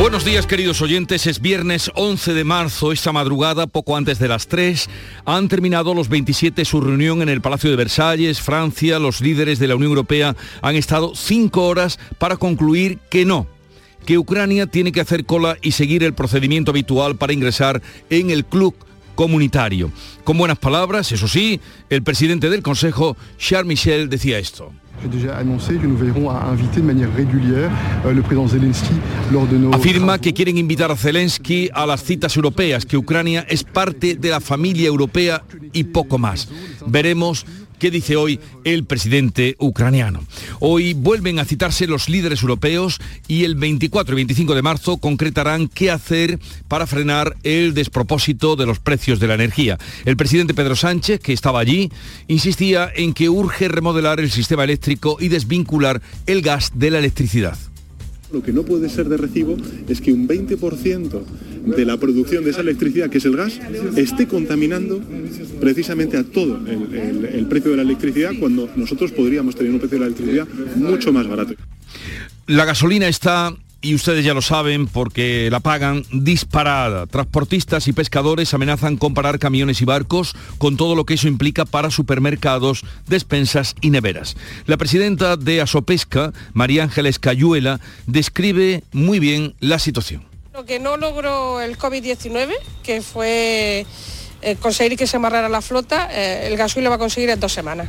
Buenos días queridos oyentes, es viernes 11 de marzo, esta madrugada, poco antes de las 3, han terminado los 27 su reunión en el Palacio de Versalles, Francia, los líderes de la Unión Europea han estado cinco horas para concluir que no, que Ucrania tiene que hacer cola y seguir el procedimiento habitual para ingresar en el club comunitario. Con buenas palabras, eso sí, el presidente del Consejo, Charles Michel, decía esto. Afirma que quieren invitar a Zelensky a las citas europeas, que Ucrania es parte de la familia europea y poco más. Veremos ¿Qué dice hoy el presidente ucraniano? Hoy vuelven a citarse los líderes europeos y el 24 y 25 de marzo concretarán qué hacer para frenar el despropósito de los precios de la energía. El presidente Pedro Sánchez, que estaba allí, insistía en que urge remodelar el sistema eléctrico y desvincular el gas de la electricidad. Lo que no puede ser de recibo es que un 20% de la producción de esa electricidad, que es el gas, esté contaminando precisamente a todo el, precio de la electricidad cuando nosotros podríamos tener un precio de la electricidad mucho más barato. La gasolina está y ustedes ya lo saben porque la pagan disparada. Transportistas y pescadores amenazan con parar camiones y barcos con todo lo que eso implica para supermercados, despensas y neveras. La presidenta de Asopesca, María Ángeles Cayuela, describe muy bien la situación. Lo que no logró el COVID-19, que fue eh, conseguir que se amarrara la flota, eh, el gasoil lo va a conseguir en dos semanas.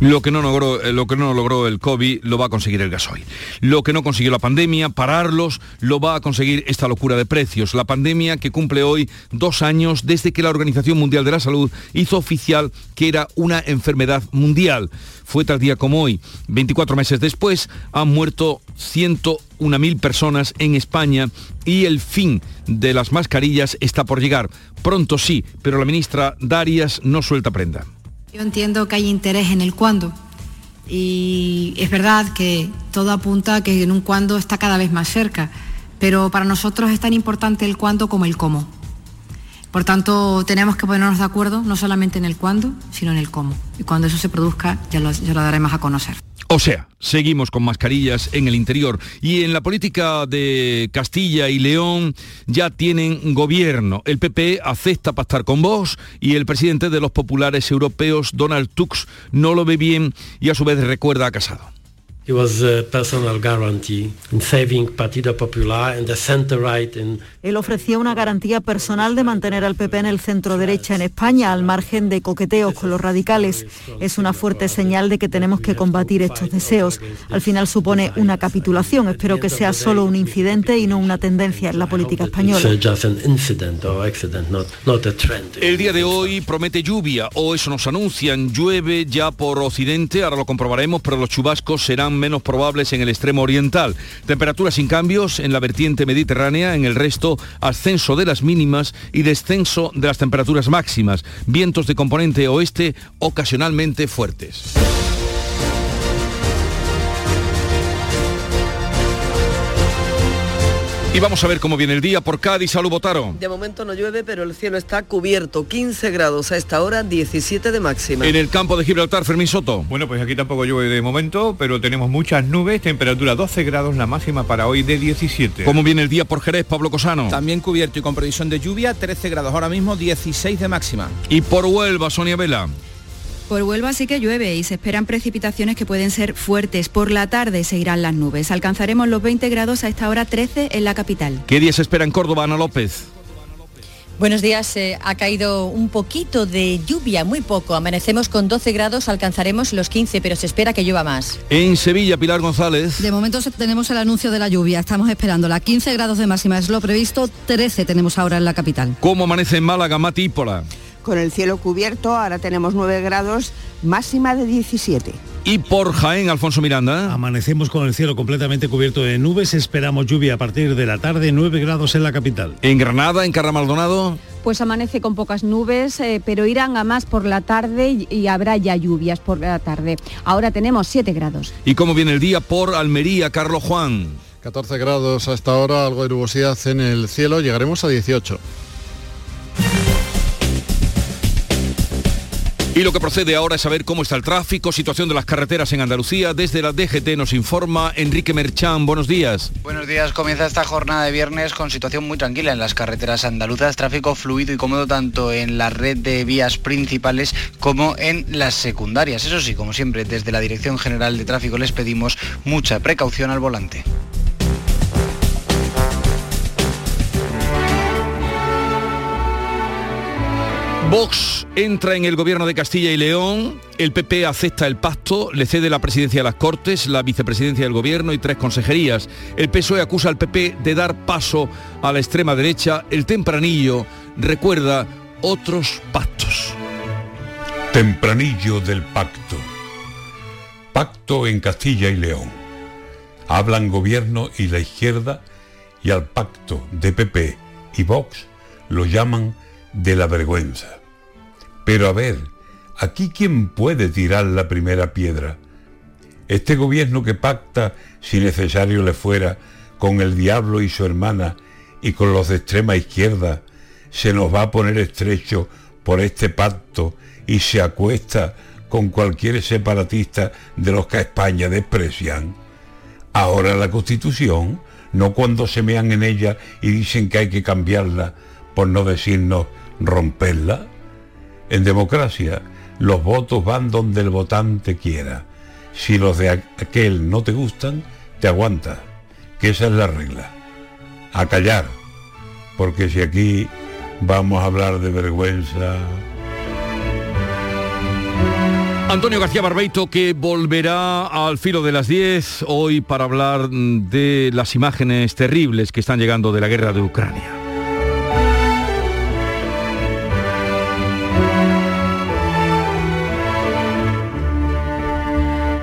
Lo que, no logró, eh, lo que no logró el COVID lo va a conseguir el gasoil. Lo que no consiguió la pandemia, pararlos, lo va a conseguir esta locura de precios. La pandemia que cumple hoy dos años desde que la Organización Mundial de la Salud hizo oficial que era una enfermedad mundial. Fue tal día como hoy. 24 meses después han muerto 101.000 personas en España y el fin de las mascarillas está por llegar. Pronto sí, pero la ministra Darias no suelta prenda. Yo entiendo que hay interés en el cuándo y es verdad que todo apunta a que en un cuándo está cada vez más cerca, pero para nosotros es tan importante el cuándo como el cómo. Por tanto, tenemos que ponernos de acuerdo no solamente en el cuándo, sino en el cómo. Y cuando eso se produzca, ya lo, ya lo daremos a conocer. O sea, seguimos con mascarillas en el interior y en la política de Castilla y León ya tienen gobierno. El PP acepta pactar con vos y el presidente de los populares europeos, Donald Tusk, no lo ve bien y a su vez recuerda a Casado. It was a personal guarantee in saving Partido Popular and the center right in Él ofrecía una garantía personal de mantener al PP en el centro derecha en España, al margen de coqueteos con los radicales. Es una fuerte señal de que tenemos que combatir estos deseos. Al final supone una capitulación. Espero que sea solo un incidente y no una tendencia en la política española. It's just an incident or accident, not, not a trend. El día de hoy promete lluvia, o eso nos anuncian, llueve ya por occidente, ahora lo comprobaremos, pero los chubascos serán menos probables en el extremo oriental. Temperaturas sin cambios en la vertiente mediterránea, en el resto ascenso de las mínimas y descenso de las temperaturas máximas. Vientos de componente oeste ocasionalmente fuertes. Y vamos a ver cómo viene el día por Cádiz. Salud, Botaro. De momento no llueve, pero el cielo está cubierto. 15 grados a esta hora, 17 de máxima. En el campo de Gibraltar, Fermín Soto. Bueno, pues aquí tampoco llueve de momento, pero tenemos muchas nubes, temperatura 12 grados, la máxima para hoy de 17. ¿Cómo viene el día por Jerez, Pablo Cosano? También cubierto y con previsión de lluvia, 13 grados ahora mismo, 16 de máxima. Y por Huelva, Sonia Vela. Por Huelva sí que llueve y se esperan precipitaciones que pueden ser fuertes. Por la tarde se irán las nubes. Alcanzaremos los 20 grados a esta hora 13 en la capital. ¿Qué día se espera en Córdoba, Ana López? Buenos días, eh, ha caído un poquito de lluvia, muy poco. Amanecemos con 12 grados, alcanzaremos los 15, pero se espera que llueva más. En Sevilla, Pilar González. De momento tenemos el anuncio de la lluvia, estamos esperándola. 15 grados de máxima es lo previsto, 13 tenemos ahora en la capital. ¿Cómo amanece en Málaga, Mati Ípola? Con el cielo cubierto, ahora tenemos 9 grados, máxima de 17. Y por Jaén, Alfonso Miranda. Amanecemos con el cielo completamente cubierto de nubes, esperamos lluvia a partir de la tarde, 9 grados en la capital. En Granada, en Carra Maldonado. pues amanece con pocas nubes, eh, pero irán a más por la tarde y, y habrá ya lluvias por la tarde. Ahora tenemos 7 grados. ¿Y cómo viene el día por Almería, Carlos Juan? 14 grados hasta ahora, algo de nubosidad en el cielo, llegaremos a 18. Y lo que procede ahora es saber cómo está el tráfico, situación de las carreteras en Andalucía. Desde la DGT nos informa Enrique Merchán. Buenos días. Buenos días. Comienza esta jornada de viernes con situación muy tranquila en las carreteras andaluzas. Tráfico fluido y cómodo tanto en la red de vías principales como en las secundarias. Eso sí, como siempre, desde la Dirección General de Tráfico les pedimos mucha precaución al volante. Vox entra en el gobierno de Castilla y León, el PP acepta el pacto, le cede la presidencia de las Cortes, la vicepresidencia del gobierno y tres consejerías. El PSOE acusa al PP de dar paso a la extrema derecha. El tempranillo recuerda otros pactos. Tempranillo del pacto. Pacto en Castilla y León. Hablan gobierno y la izquierda y al pacto de PP y Vox lo llaman de la vergüenza. Pero a ver, ¿aquí quién puede tirar la primera piedra? Este gobierno que pacta, si necesario le fuera, con el diablo y su hermana y con los de extrema izquierda, se nos va a poner estrecho por este pacto y se acuesta con cualquier separatista de los que a España desprecian. Ahora la Constitución, no cuando se mean en ella y dicen que hay que cambiarla, por no decirnos romperla. En democracia, los votos van donde el votante quiera. Si los de aquel no te gustan, te aguantas, que esa es la regla. A callar, porque si aquí vamos a hablar de vergüenza... Antonio García Barbeito que volverá al filo de las 10 hoy para hablar de las imágenes terribles que están llegando de la guerra de Ucrania.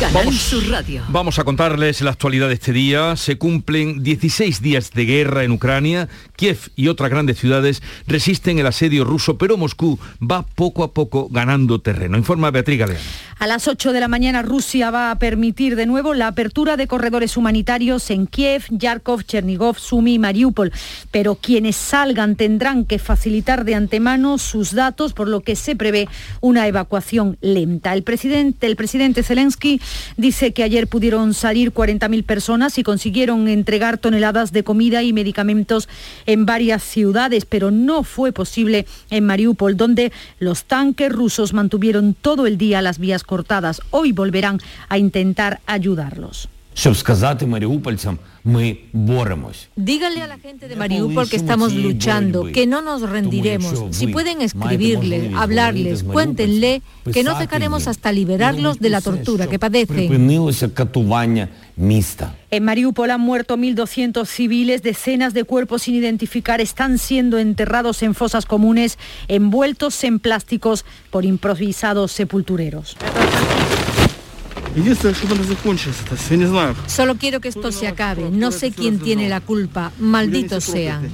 Canal Sur Radio. Vamos a contarles la actualidad de este día. Se cumplen 16 días de guerra en Ucrania. Kiev y otras grandes ciudades resisten el asedio ruso, pero Moscú va poco a poco ganando terreno. Informa Beatriz Galeano. A las 8 de la mañana Rusia va a permitir de nuevo la apertura de corredores humanitarios en Kiev, Yarkov, Chernigov, Sumi y Mariupol. Pero quienes salgan tendrán que facilitar de antemano sus datos, por lo que se prevé una evacuación lenta. El presidente, el presidente Zelensky dice que ayer pudieron salir 40.000 personas y consiguieron entregar toneladas de comida y medicamentos en varias ciudades, pero no fue posible en Mariupol, donde los tanques rusos mantuvieron todo el día las vías cortadas. Hoy volverán a intentar ayudarlos. Díganle a la gente de Mariupol que estamos luchando, que no nos rendiremos. Si pueden escribirles, hablarles, cuéntenle que no cejaremos hasta liberarlos de la tortura que padecen. En Mariupol han muerto 1.200 civiles, decenas de cuerpos sin identificar están siendo enterrados en fosas comunes, envueltos en plásticos por improvisados sepultureros. Solo quiero que esto se acabe. No sé quién tiene la culpa. Malditos sean.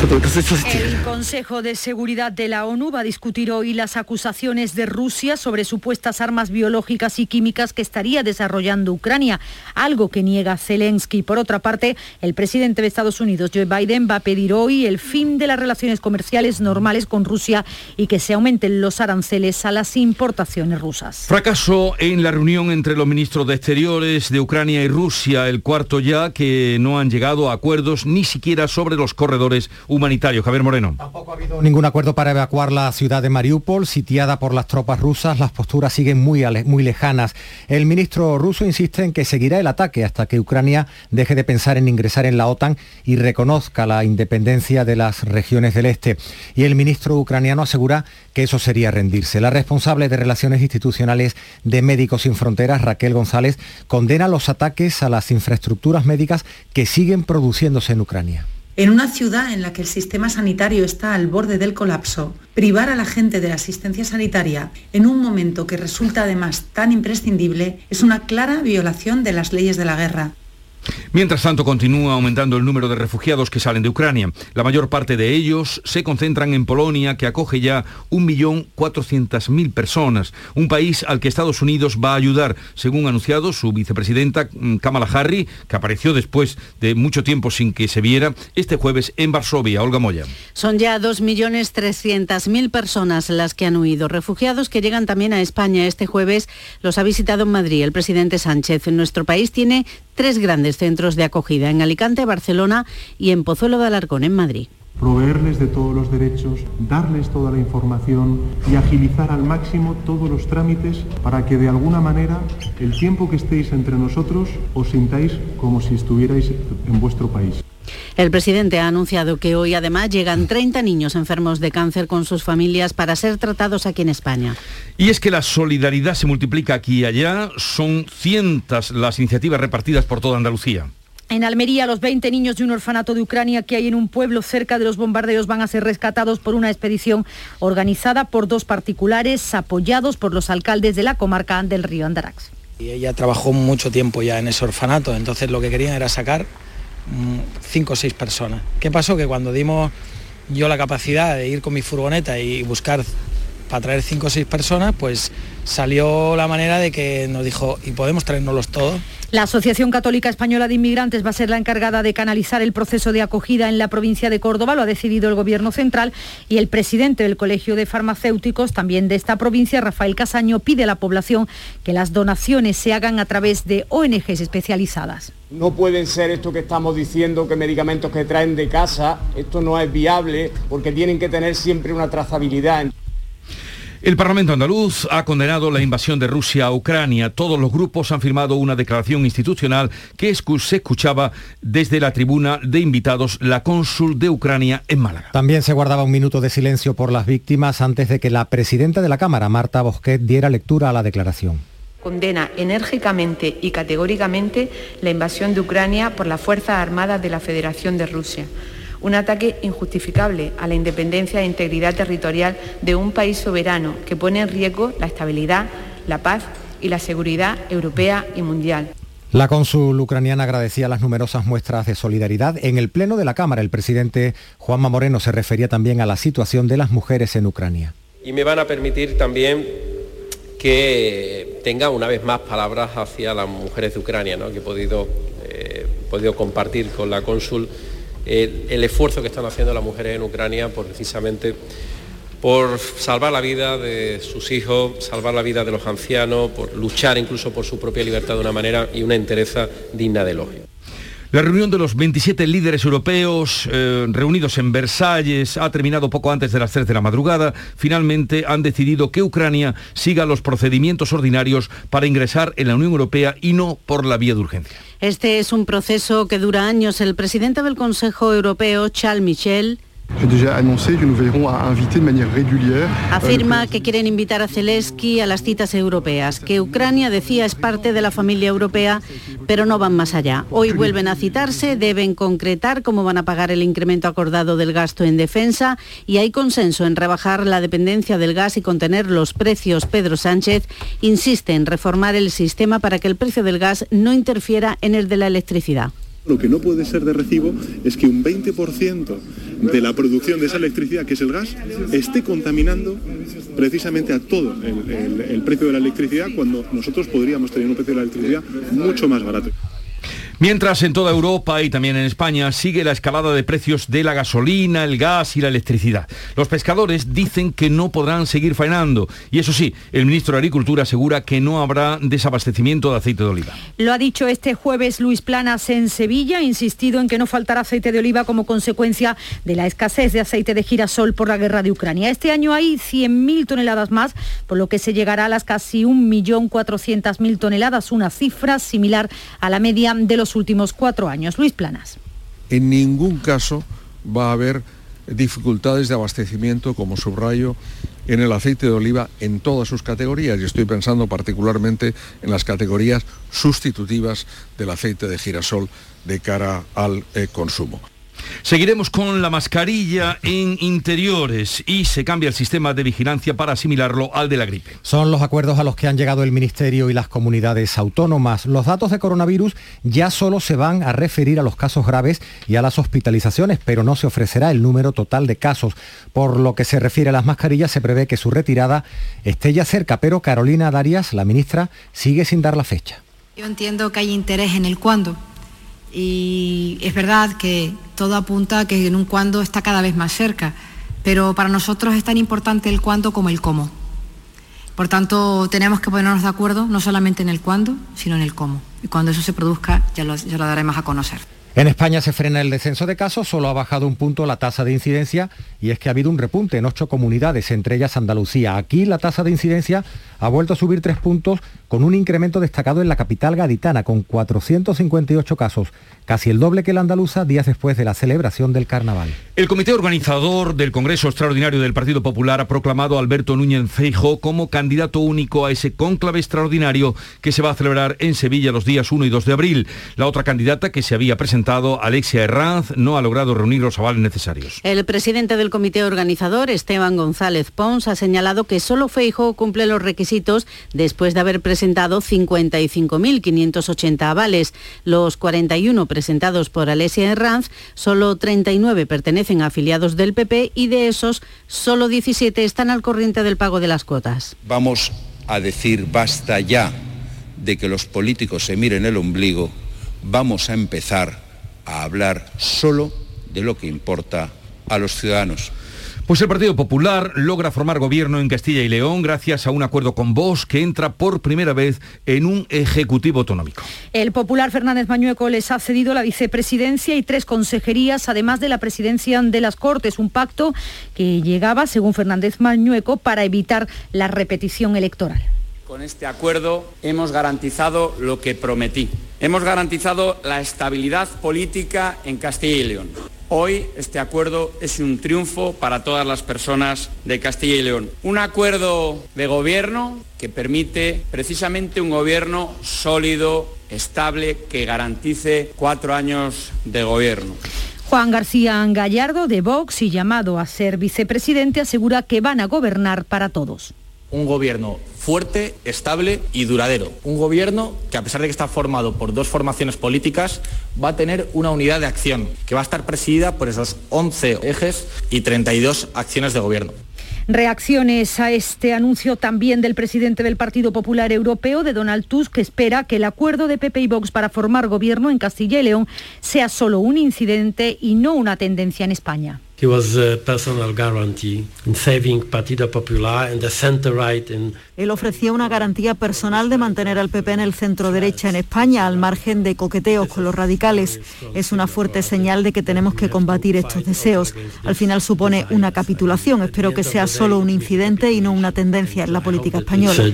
El Consejo de Seguridad de la ONU va a discutir hoy las acusaciones de Rusia sobre supuestas armas biológicas y químicas que estaría desarrollando Ucrania, algo que niega Zelensky. Por otra parte, el presidente de Estados Unidos, Joe Biden, va a pedir hoy el fin de las relaciones comerciales normales con Rusia y que se aumenten los aranceles a las importaciones rusas. Fracaso en la reunión entre los ministros de Exteriores de Ucrania y Rusia, el cuarto ya que no han llegado a acuerdos ni siquiera sobre los corredores humanitarios. Javier Moreno. Ningún acuerdo para evacuar la ciudad de Mariupol, sitiada por las tropas rusas. Las posturas siguen muy, muy lejanas. El ministro ruso insiste en que seguirá el ataque hasta que Ucrania deje de pensar en ingresar en la OTAN y reconozca la independencia de las regiones del este. Y el ministro ucraniano asegura que eso sería rendirse. La responsable de Relaciones Institucionales de Médicos Sin Fronteras, Raquel González, condena los ataques a las infraestructuras médicas que siguen produciéndose en Ucrania. En una ciudad en la que el sistema sanitario está al borde del colapso, privar a la gente de la asistencia sanitaria en un momento que resulta además tan imprescindible es una clara violación de las leyes de la guerra. Mientras tanto, continúa aumentando el número de refugiados que salen de Ucrania. La mayor parte de ellos se concentran en Polonia, que acoge ya 1.400.000 personas, un país al que Estados Unidos va a ayudar, según ha anunciado su vicepresidenta mm, Kamala Harris, que apareció después de mucho tiempo sin que se viera, este jueves en Varsovia. Olga Moya. Son ya 2.300.000 personas las que han huido. Refugiados que llegan también a España. Este jueves los ha visitado en Madrid el presidente Sánchez. En nuestro país tiene tres grandes centros de acogida, en Alicante, Barcelona y en Pozuelo de Alarcón, en Madrid proveerles de todos los derechos, darles toda la información y agilizar al máximo todos los trámites para que de alguna manera el tiempo que estéis entre nosotros os sintáis como si estuvierais en vuestro país. El presidente ha anunciado que hoy además llegan 30 niños enfermos de cáncer con sus familias para ser tratados aquí en España. Y es que la solidaridad se multiplica aquí y allá, son cientos las iniciativas repartidas por toda Andalucía. En Almería, los 20 niños de un orfanato de Ucrania que hay en un pueblo cerca de los bombardeos van a ser rescatados por una expedición organizada por dos particulares apoyados por los alcaldes de la comarca del río Andarax. Y ella trabajó mucho tiempo ya en ese orfanato, entonces lo que querían era sacar Mm, cinco o seis personas. ¿Qué pasó? Que cuando dimos yo la capacidad de ir con mi furgoneta y buscar para traer cinco o seis personas, pues salió la manera de que nos dijo, ¿y podemos traernoslos todos? La Asociación Católica Española de Inmigrantes va a ser la encargada de canalizar el proceso de acogida en la provincia de Córdoba, lo ha decidido el Gobierno Central y el presidente del Colegio de Farmacéuticos, también de esta provincia, Rafael Casaño, pide a la población que las donaciones se hagan a través de ONGs especializadas. No pueden ser esto que estamos diciendo, que medicamentos que traen de casa, esto no es viable porque tienen que tener siempre una trazabilidad. El Parlamento andaluz ha condenado la invasión de Rusia a Ucrania. Todos los grupos han firmado una declaración institucional que se escuchaba desde la tribuna de invitados la cónsul de Ucrania en Málaga. También se guardaba un minuto de silencio por las víctimas antes de que la presidenta de la Cámara, Marta Bosquet, diera lectura a la declaración condena enérgicamente y categóricamente la invasión de Ucrania por las Fuerzas Armadas de la Federación de Rusia un ataque injustificable a la independencia e integridad territorial de un país soberano que pone en riesgo la estabilidad, la paz y la seguridad europea y mundial. La cónsul ucraniana agradecía las numerosas muestras de solidaridad. En el Pleno de la Cámara, el presidente Juanma Moreno se refería también a la situación de las mujeres en Ucrania. Y me van a permitir también que tenga una vez más palabras hacia las mujeres de Ucrania, que he podido, eh, podido compartir con la cónsul el, esfuerzo que están haciendo las mujeres en Ucrania por precisamente por salvar la vida de sus hijos, salvar la vida de los ancianos, por luchar incluso por su propia libertad de una manera y una entereza digna de elogio. La reunión de los 27 líderes europeos eh, reunidos en Versalles ha terminado poco antes de las 3 de la madrugada. Finalmente han decidido que Ucrania siga los procedimientos ordinarios para ingresar en la Unión Europea y no por la vía de urgencia. Este es un proceso que dura años. El presidente del Consejo Europeo, Charles Michel, Afirma que quieren invitar a Zelensky a las citas europeas, que Ucrania decía es parte de la familia europea, pero no van más allá. Hoy vuelven a citarse, deben concretar cómo van a pagar el incremento acordado del gasto en defensa y hay consenso en rebajar la dependencia del gas y contener los precios. Pedro Sánchez insiste en reformar el sistema para que el precio del gas no interfiera en el de la electricidad. Lo que no puede ser de recibo es que un 20% de la producción de esa electricidad, que es el gas, esté contaminando precisamente a todo el, el precio de la electricidad cuando nosotros podríamos tener un precio de la electricidad mucho más barato. Mientras en toda Europa y también en España sigue la escalada de precios de la gasolina, el gas y la electricidad. Los pescadores dicen que no podrán seguir faenando y eso sí, el ministro de Agricultura asegura que no habrá desabastecimiento de aceite de oliva. Lo ha dicho este jueves Luis Planas en Sevilla, ha insistido en que no faltará aceite de oliva como consecuencia de la escasez de aceite de girasol por la guerra de Ucrania. Este año hay 100.000 toneladas más, por lo que se llegará a las casi 1.400.000 toneladas, una cifra similar a la media de los últimos cuatro años. Luis Planas. En ningún caso va a haber dificultades de abastecimiento, como subrayo, en el aceite de oliva en todas sus categorías y estoy pensando particularmente en las categorías sustitutivas del aceite de girasol de cara al eh, consumo. Seguiremos con la mascarilla en interiores y se cambia el sistema de vigilancia para asimilarlo al de la gripe. Son los acuerdos a los que han llegado el Ministerio y las comunidades autónomas. Los datos de coronavirus ya solo se van a referir a los casos graves y a las hospitalizaciones, pero no se ofrecerá el número total de casos. Por lo que se refiere a las mascarillas, se prevé que su retirada esté ya cerca, pero Carolina Darias, la ministra, sigue sin dar la fecha. Yo entiendo que hay interés en el cuándo y es verdad que todo apunta a que en un cuándo está cada vez más cerca, pero para nosotros es tan importante el cuándo como el cómo. Por tanto, tenemos que ponernos de acuerdo no solamente en el cuándo, sino en el cómo. Y cuando eso se produzca, ya lo, ya lo daremos a conocer. En España se frena el descenso de casos, solo ha bajado un punto la tasa de incidencia y es que ha habido un repunte en ocho comunidades, entre ellas Andalucía. Aquí la tasa de incidencia ha vuelto a subir tres puntos con un incremento destacado en la capital gaditana, con 458 casos, casi el doble que la andaluza días después de la celebración del carnaval. El comité organizador del Congreso Extraordinario del Partido Popular ha proclamado a Alberto Núñez Feijo como candidato único a ese cónclave extraordinario que se va a celebrar en Sevilla los días 1 y 2 de abril. La otra candidata que se había presentado, Alexia Herranz, no ha logrado reunir los avales necesarios. El presidente del comité organizador, Esteban González Pons, ha señalado que solo Feijo cumple los requisitos después de haber presentado 55.580 avales. Los 41 presentados por Alessia Herranz, solo 39 pertenecen a afiliados del PP y de esos, solo 17 están al corriente del pago de las cuotas. Vamos a decir basta ya de que los políticos se miren el ombligo, vamos a empezar a hablar solo de lo que importa a los ciudadanos. Pues el Partido Popular logra formar gobierno en Castilla y León gracias a un acuerdo con Vox que entra por primera vez en un ejecutivo autonómico. El popular Fernández Mañueco les ha cedido la vicepresidencia y tres consejerías, además de la presidencia de las Cortes, un pacto que llegaba, según Fernández Mañueco, para evitar la repetición electoral. Con este acuerdo hemos garantizado lo que prometí. Hemos garantizado la estabilidad política en Castilla y León. Hoy este acuerdo es un triunfo para todas las personas de Castilla y León. Un acuerdo de gobierno que permite precisamente un gobierno sólido, estable, que garantice cuatro años de gobierno. Juan García Gallardo, de Vox y llamado a ser vicepresidente, asegura que van a gobernar para todos un gobierno fuerte, estable y duradero. Un gobierno que a pesar de que está formado por dos formaciones políticas, va a tener una unidad de acción que va a estar presidida por esos 11 ejes y 32 acciones de gobierno. Reacciones a este anuncio también del presidente del Partido Popular Europeo, de Donald Tusk, que espera que el acuerdo de PP y Vox para formar gobierno en Castilla y León sea solo un incidente y no una tendencia en España. Él ofrecía una garantía personal de mantener al PP en el centro derecha en España, al margen de coqueteos con los radicales. Es una fuerte señal de que tenemos que combatir estos deseos. Al final supone una capitulación. Espero que sea solo un incidente y no una tendencia en la política española.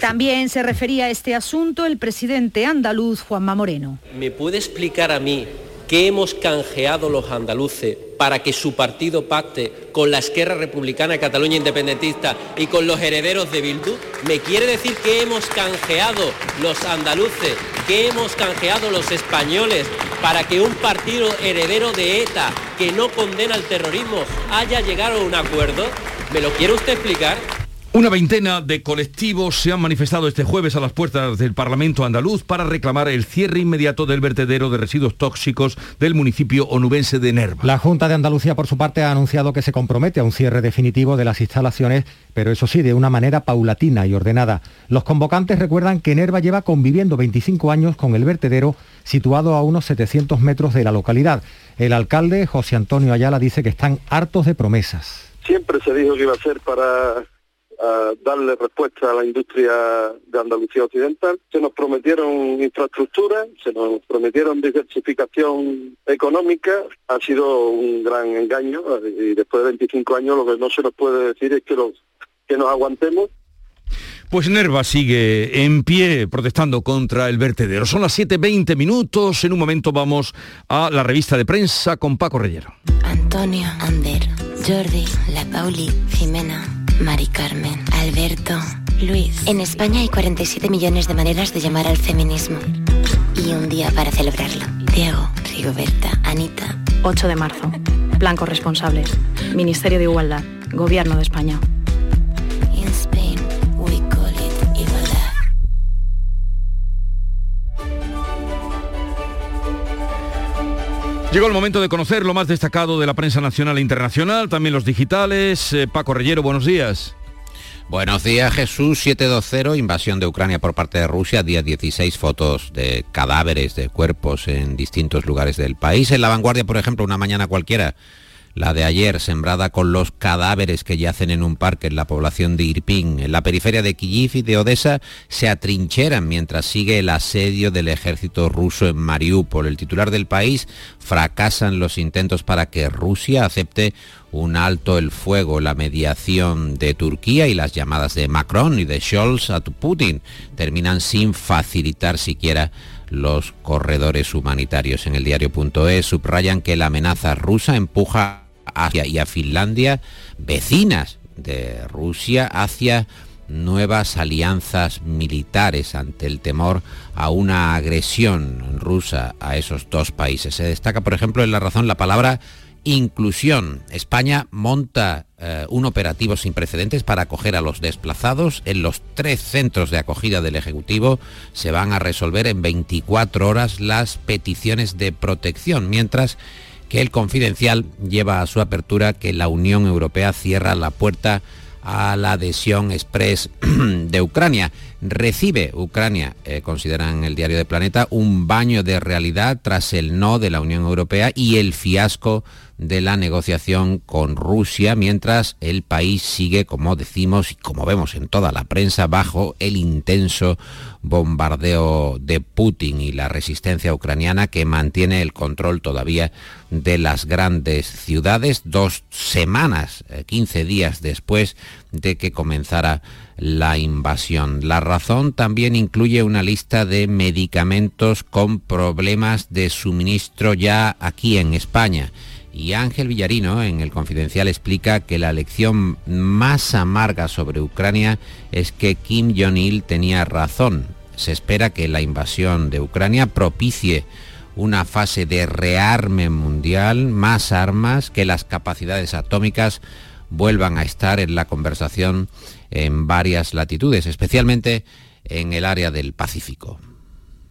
También se refería a este asunto el presidente andaluz Juanma Moreno. ¿Me puede explicar a mí ¿Qué hemos canjeado los andaluces para que su partido pacte con la Esquerra Republicana Cataluña Independentista y con los herederos de Bildu? ¿Me quiere decir que hemos canjeado los andaluces, que hemos canjeado los españoles para que un partido heredero de ETA que no condena el terrorismo haya llegado a un acuerdo? ¿Me lo quiere usted explicar? Una veintena de colectivos se han manifestado este jueves a las puertas del Parlamento andaluz para reclamar el cierre inmediato del vertedero de residuos tóxicos del municipio onubense de Nerva. La Junta de Andalucía, por su parte, ha anunciado que se compromete a un cierre definitivo de las instalaciones, pero eso sí, de una manera paulatina y ordenada. Los convocantes recuerdan que Nerva lleva conviviendo 25 años con el vertedero situado a unos 700 metros de la localidad. El alcalde, José Antonio Ayala, dice que están hartos de promesas. Siempre se dijo que iba a ser para darle respuesta a la industria de Andalucía Occidental. Se nos prometieron infraestructura, se nos prometieron diversificación económica, ha sido un gran engaño y después de 25 años lo que no se nos puede decir es que, los, que nos aguantemos pues Nerva sigue en pie protestando contra el vertedero. Son las 7.20 minutos. En un momento vamos a la revista de prensa con Paco Reyero. Antonio, Ander, Jordi, La Pauli, Jimena. Mari Carmen, Alberto, Luis. En España hay 47 millones de maneras de llamar al feminismo. Y un día para celebrarlo. Diego, Rigoberta, Anita. 8 de marzo. Blancos responsables. Ministerio de Igualdad. Gobierno de España. Llegó el momento de conocer lo más destacado de la prensa nacional e internacional, también los digitales. Eh, Paco Reyero, buenos días. Buenos días Jesús, 720, invasión de Ucrania por parte de Rusia, día 16 fotos de cadáveres, de cuerpos en distintos lugares del país. En la vanguardia, por ejemplo, una mañana cualquiera, la de ayer, sembrada con los cadáveres que yacen en un parque en la población de Irpin. En la periferia de Kyiv y de Odessa se atrincheran mientras sigue el asedio del ejército ruso en Mariupol. El titular del país fracasan los intentos para que Rusia acepte un alto el fuego, la mediación de Turquía y las llamadas de Macron y de Scholz a Putin terminan sin facilitar siquiera los corredores humanitarios. En el diario.es subrayan que la amenaza rusa empuja Asia y a Finlandia, vecinas de Rusia, hacia nuevas alianzas militares ante el temor a una agresión rusa a esos dos países. Se destaca, por ejemplo, en la razón la palabra inclusión. España monta eh, un operativo sin precedentes para acoger a los desplazados. En los tres centros de acogida del Ejecutivo se van a resolver en 24 horas las peticiones de protección, mientras que el confidencial lleva a su apertura que la Unión Europea cierra la puerta a la adhesión express de Ucrania. Recibe Ucrania, eh, consideran el diario de Planeta, un baño de realidad tras el no de la Unión Europea y el fiasco de la negociación con Rusia, mientras el país sigue, como decimos y como vemos en toda la prensa, bajo el intenso bombardeo de Putin y la resistencia ucraniana que mantiene el control todavía de las grandes ciudades dos semanas, 15 eh, días después de que comenzara la invasión. La razón también incluye una lista de medicamentos con problemas de suministro ya aquí en España y Ángel Villarino en el Confidencial explica que la lección más amarga sobre Ucrania es que Kim Jong-il tenía razón. Se espera que la invasión de Ucrania propicie una fase de rearme mundial, más armas, que las capacidades atómicas vuelvan a estar en la conversación en varias latitudes, especialmente en el área del Pacífico.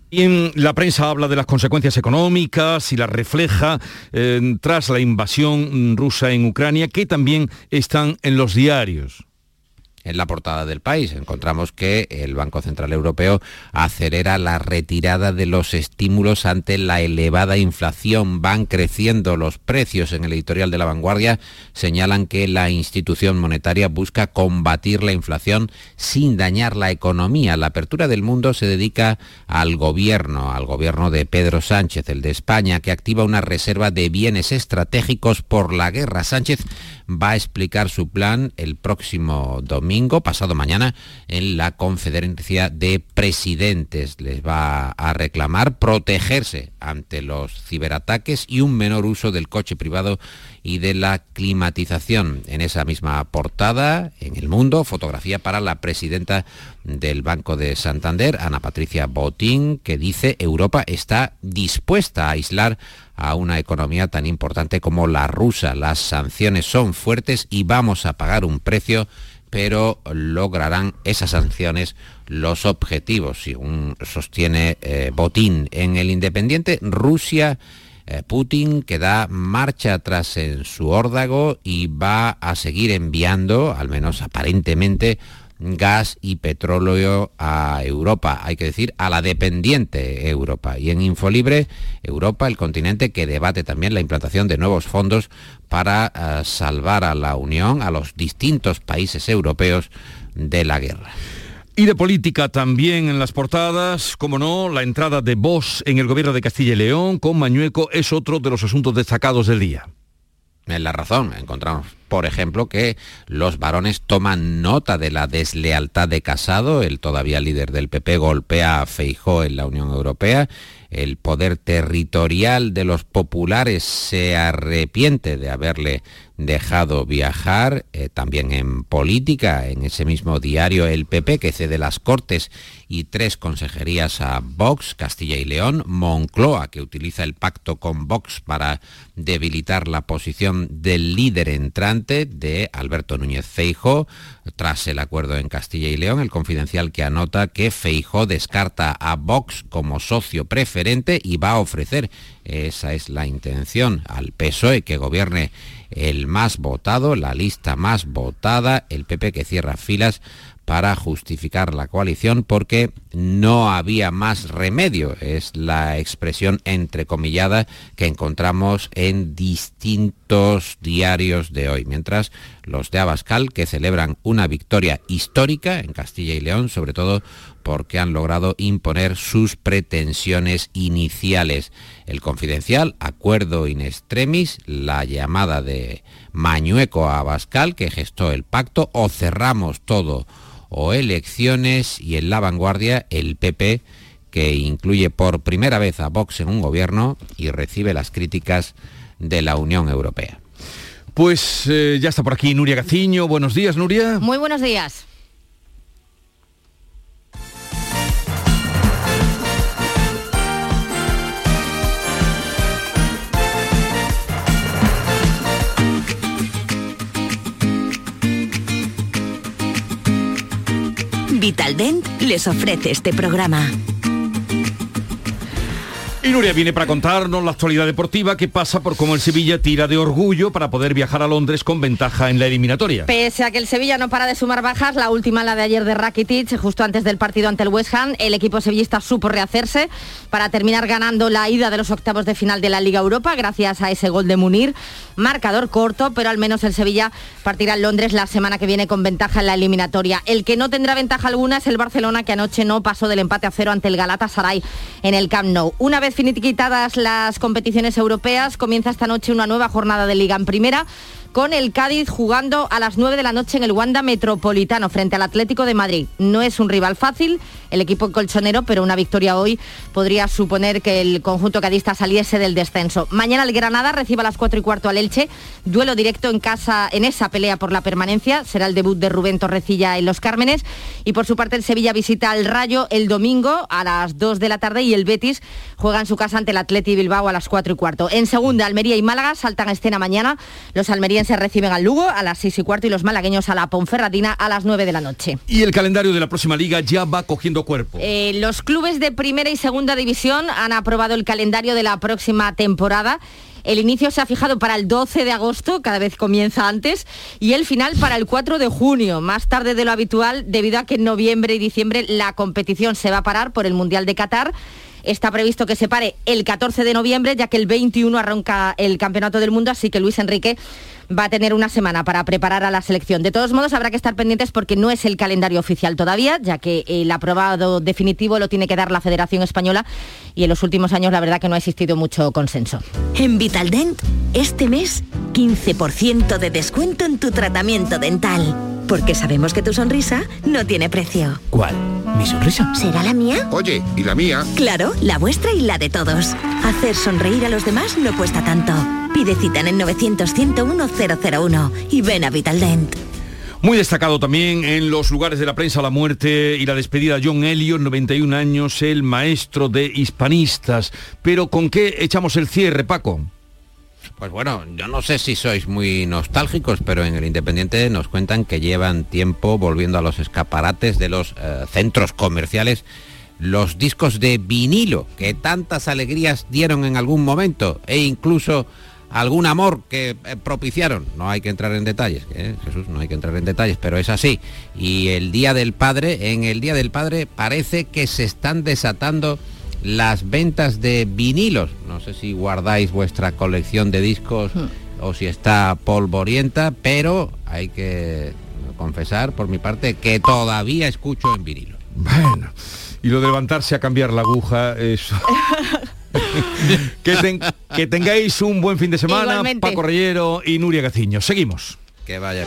Y la prensa habla de las consecuencias económicas y las refleja eh, tras la invasión rusa en Ucrania, que también están en los diarios en la portada del país. Encontramos que el Banco Central Europeo acelera la retirada de los estímulos ante la elevada inflación. Van creciendo los precios. En el editorial de la vanguardia señalan que la institución monetaria busca combatir la inflación sin dañar la economía. La apertura del mundo se dedica al gobierno, al gobierno de Pedro Sánchez, el de España, que activa una reserva de bienes estratégicos por la guerra. Sánchez va a explicar su plan el próximo domingo, pasado mañana, en la conferencia de presidentes. Les va a reclamar protegerse ante los ciberataques y un menor uso del coche privado y de la climatización. En esa misma portada, en el mundo, fotografía para la presidenta del Banco de Santander, Ana Patricia Botín, que dice Europa está dispuesta a aislar a una economía tan importante como la rusa. Las sanciones son fuertes y vamos a pagar un precio pero lograrán esas sanciones los objetivos, según sostiene eh, Botín. En el Independiente, Rusia, eh, Putin que da marcha atrás en su órdago y va a seguir enviando, al menos aparentemente, gas y petróleo a Europa, hay que decir a la dependiente Europa. Y en Infolibre, Europa, el continente que debate también la implantación de nuevos fondos para eh, salvar a la Unión, a los distintos países europeos de la guerra. Y de política también en las portadas, como no, la entrada de Vox en el gobierno de Castilla y León con Mañueco es otro de los asuntos destacados del día. En la razón. Encontramos, por ejemplo, que los varones toman nota de la deslealtad de Casado, el todavía líder del PP golpea a Feijó en la Unión Europea. El poder territorial de los populares se arrepiente de haberle dejado viajar, eh, también en política, en ese mismo diario El PP que cede las Cortes y tres consejerías a Vox, Castilla y León, Moncloa que utiliza el pacto con Vox para debilitar la posición del líder entrante de Alberto Núñez Feijo, tras el acuerdo en Castilla y León, el confidencial que anota que Feijó descarta a Vox como socio preferente y va a ofrecer, esa es la intención, al PSOE que gobierne el más votado, la lista más votada, el PP que cierra filas para justificar la coalición porque no había más remedio. Es la expresión entrecomillada que encontramos en distintos diarios de hoy. Mientras los de Abascal, que celebran una victoria histórica en Castilla y León, sobre todo porque han logrado imponer sus pretensiones iniciales. El confidencial, acuerdo in extremis, la llamada de Mañueco a Abascal, que gestó el pacto, o cerramos todo o elecciones y en la vanguardia el PP que incluye por primera vez a Vox en un gobierno y recibe las críticas de la Unión Europea. Pues eh, ya está por aquí Nuria Gaciño. Buenos días, Nuria. Muy buenos días. Vitaldent les ofrece este programa. Y Nuria viene para contarnos la actualidad deportiva que pasa por cómo el Sevilla tira de orgullo para poder viajar a Londres con ventaja en la eliminatoria. Pese a que el Sevilla no para de sumar bajas, la última la de ayer de Rakitic, justo antes del partido ante el West Ham, el equipo sevillista supo rehacerse para terminar ganando la ida de los octavos de final de la Liga Europa gracias a ese gol de Munir. Marcador corto, pero al menos el Sevilla partirá en Londres la semana que viene con ventaja en la eliminatoria. El que no tendrá ventaja alguna es el Barcelona que anoche no pasó del empate a cero ante el Galatasaray en el Camp Nou. Una vez finiquitadas las competiciones europeas, comienza esta noche una nueva jornada de Liga en Primera con el Cádiz jugando a las 9 de la noche en el Wanda Metropolitano frente al Atlético de Madrid. No es un rival fácil, el equipo colchonero, pero una victoria hoy podría suponer que el conjunto cadista saliese del descenso. Mañana el Granada recibe a las 4 y cuarto al Elche, duelo directo en casa en esa pelea por la permanencia, será el debut de Rubén Torrecilla en Los Cármenes y por su parte el Sevilla visita al Rayo el domingo a las 2 de la tarde y el Betis juega en su casa ante el Atleti Bilbao a las 4 y cuarto. En segunda, Almería y Málaga saltan a escena mañana. Los almerienses se reciben al Lugo a las 6 y cuarto y los malagueños a la Ponferradina a las 9 de la noche. Y el calendario de la próxima liga ya va cogiendo cuerpo. Eh, los clubes de primera y segunda división han aprobado el calendario de la próxima temporada. El inicio se ha fijado para el 12 de agosto, cada vez comienza antes, y el final para el 4 de junio, más tarde de lo habitual, debido a que en noviembre y diciembre la competición se va a parar por el Mundial de Qatar. Está previsto que se pare el 14 de noviembre, ya que el 21 arranca el Campeonato del Mundo, así que Luis Enrique va a tener una semana para preparar a la selección. De todos modos, habrá que estar pendientes porque no es el calendario oficial todavía, ya que el aprobado definitivo lo tiene que dar la Federación Española y en los últimos años la verdad que no ha existido mucho consenso. En Vitaldent, este mes, 15% de descuento en tu tratamiento dental. Porque sabemos que tu sonrisa no tiene precio. ¿Cuál? ¿Mi sonrisa? ¿Será la mía? Oye, ¿y la mía? Claro, la vuestra y la de todos. Hacer sonreír a los demás no cuesta tanto. Pide cita en el 900 101 001 y ven a Vitaldent. Muy destacado también en los lugares de la prensa la muerte y la despedida de John Elliot, 91 años, el maestro de hispanistas. Pero ¿con qué echamos el cierre, Paco? Pues bueno, yo no sé si sois muy nostálgicos, pero en el Independiente nos cuentan que llevan tiempo volviendo a los escaparates de los eh, centros comerciales los discos de vinilo que tantas alegrías dieron en algún momento e incluso algún amor que eh, propiciaron. No hay que entrar en detalles, ¿eh? Jesús, no hay que entrar en detalles, pero es así. Y el Día del Padre, en el Día del Padre parece que se están desatando las ventas de vinilos. No sé si guardáis vuestra colección de discos hmm. o si está polvorienta, pero hay que confesar por mi parte que todavía escucho en vinilo. Bueno, y lo de levantarse a cambiar la aguja, eso... que, que, tengáis un buen fin de semana, Paco Reyero y Nuria Gaciño. Seguimos. Que vaya.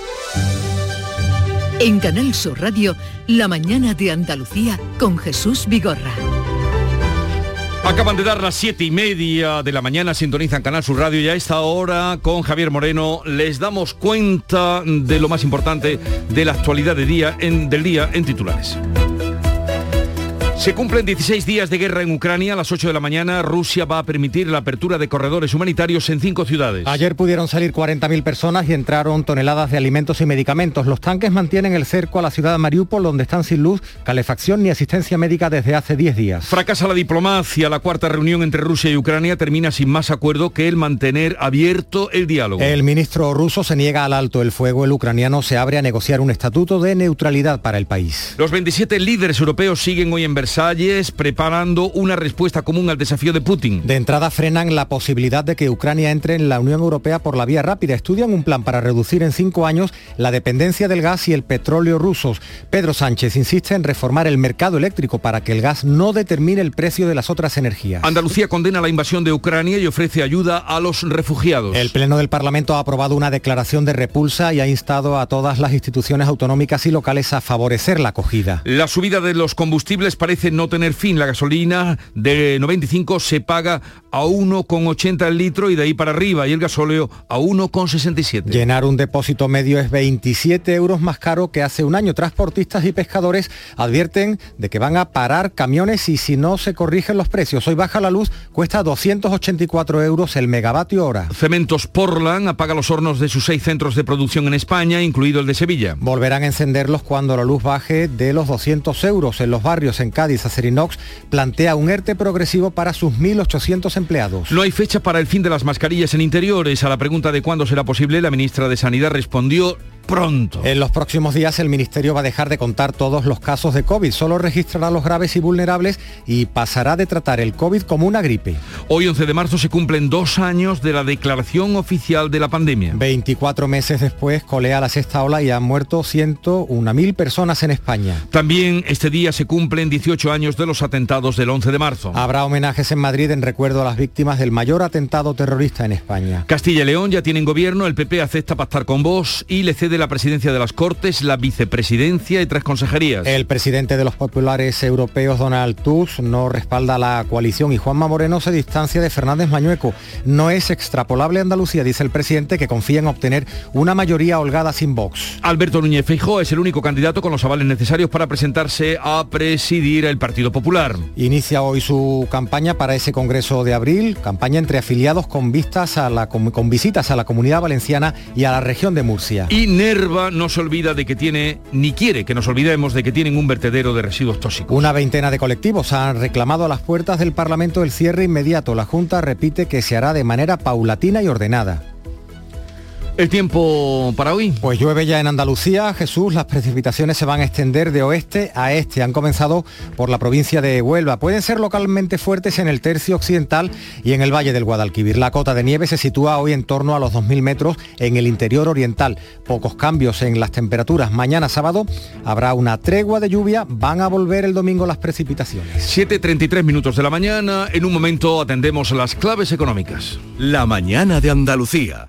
En Canal Sur Radio, La mañana de Andalucía con Jesús Vigorra. Acaban de dar las siete y media de la mañana, sintonizan Canal Sur Radio y a esta hora con Javier Moreno les damos cuenta de lo más importante de la actualidad de día en, del día en titulares. Se cumplen 16 días de guerra en Ucrania. A las 8 de la mañana Rusia va a permitir la apertura de corredores humanitarios en cinco ciudades. Ayer pudieron salir 40.000 personas y entraron toneladas de alimentos y medicamentos. Los tanques mantienen el cerco a la ciudad de Mariupol, donde están sin luz, calefacción ni asistencia médica desde hace 10 días. Fracasa la diplomacia. La cuarta reunión entre Rusia y Ucrania termina sin más acuerdo que el mantener abierto el diálogo. El ministro ruso se niega al alto el fuego. El ucraniano se abre a negociar un estatuto de neutralidad para el país. Los 27 líderes europeos siguen hoy en Versalles preparando una respuesta común al desafío de Putin. De entrada frenan la posibilidad de que Ucrania entre en la Unión Europea por la vía rápida. Estudian un plan para reducir en cinco años la dependencia del gas y el petróleo rusos. Pedro Sánchez insiste en reformar el mercado eléctrico para que el gas no determine el precio de las otras energías. Andalucía condena la invasión de Ucrania y ofrece ayuda a los refugiados. El Pleno del Parlamento ha aprobado una declaración de repulsa y ha instado a todas las instituciones autonómicas y locales a favorecer la acogida. La subida de los combustibles parece no tener fin. La gasolina de 95 se paga a 1,80 el litro y de ahí para arriba y el gasóleo a 1,67. Llenar un depósito medio es 27 euros más caro que hace un año. Transportistas y pescadores advierten de que van a parar camiones y si no se corrigen los precios. Hoy baja la luz, cuesta 284 euros el megavatio hora. Cementos Portland apaga los hornos de sus seis centros de producción en España, incluido el de Sevilla. Volverán a encenderlos cuando la luz baje de los 200 euros en los barrios en Cádiz, Acerinox plantea un ERTE progresivo para sus 1.800 empleados. No hay fecha para el fin de las mascarillas en interiores. A la pregunta de cuándo será posible, la ministra de Sanidad respondió pronto. En los próximos días el Ministerio va a dejar de contar todos los casos de COVID, solo registrará los graves y vulnerables y pasará de tratar el COVID como una gripe. Hoy 11 de marzo se cumplen dos años de la declaración oficial de la pandemia. 24 meses después colea la sexta ola y han muerto 101.000 personas en España. También este día se cumplen 18 años de los atentados del 11 de marzo. Habrá homenajes en Madrid en recuerdo a las víctimas del mayor atentado terrorista en España. Castilla y León ya tienen gobierno, el PP acepta pactar con vos y le cede de la presidencia de las Cortes, la vicepresidencia y tres consejerías. El presidente de los populares europeos, Donald Tusk, no respalda la coalición y Juanma Moreno se distancia de Fernández Mañueco. No es extrapolable a Andalucía, dice el presidente, que confía en obtener una mayoría holgada sin Vox. Alberto Núñez Feijóo es el único candidato con los avales necesarios para presentarse a presidir el Partido Popular. Inicia hoy su campaña para ese Congreso de abril, campaña entre afiliados con vistas a la con visitas a la Comunidad Valenciana y a la región de Murcia. Y Nerva no se olvida de que tiene, ni quiere que nos olvidemos de que tienen un vertedero de residuos tóxicos. Una veintena de colectivos han reclamado a las puertas del Parlamento el cierre inmediato. La Junta repite que se hará de manera paulatina y ordenada. ¿El tiempo para hoy? Pues llueve ya en Andalucía, Jesús, las precipitaciones se van a extender de oeste a este. Han comenzado por la provincia de Huelva. Pueden ser localmente fuertes en el tercio occidental y en el valle del Guadalquivir. La cota de nieve se sitúa hoy en torno a los 2.000 metros en el interior oriental. Pocos cambios en las temperaturas. Mañana sábado habrá una tregua de lluvia. Van a volver el domingo las precipitaciones. 7.33 minutos de la mañana. En un momento atendemos las claves económicas. La mañana de Andalucía.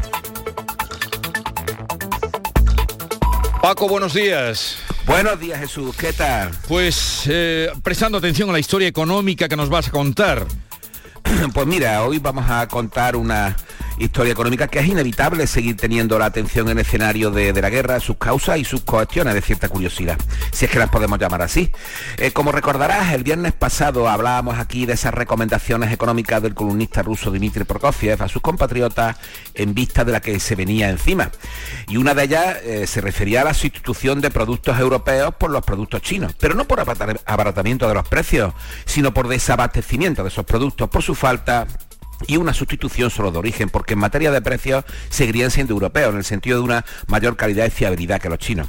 Paco, buenos días. Buenos días Jesús, ¿qué tal? Pues eh, prestando atención a la historia económica que nos vas a contar. Pues mira, hoy vamos a contar una historia económica que es inevitable seguir teniendo la atención en el escenario de, la guerra, sus causas y sus cuestiones de cierta curiosidad, si es que las podemos llamar así. Eh, como recordarás, el viernes pasado hablábamos aquí de esas recomendaciones económicas del columnista ruso Dmitry Prokofiev a sus compatriotas en vista de la que se venía encima. Y una de ellas eh, se refería a la sustitución de productos europeos por los productos chinos, pero no por abaratamiento de los precios, sino por desabastecimiento de esos productos, por su falta y una sustitución solo de origen, porque en materia de precios seguirían siendo europeos, en el sentido de una mayor calidad y fiabilidad que los chinos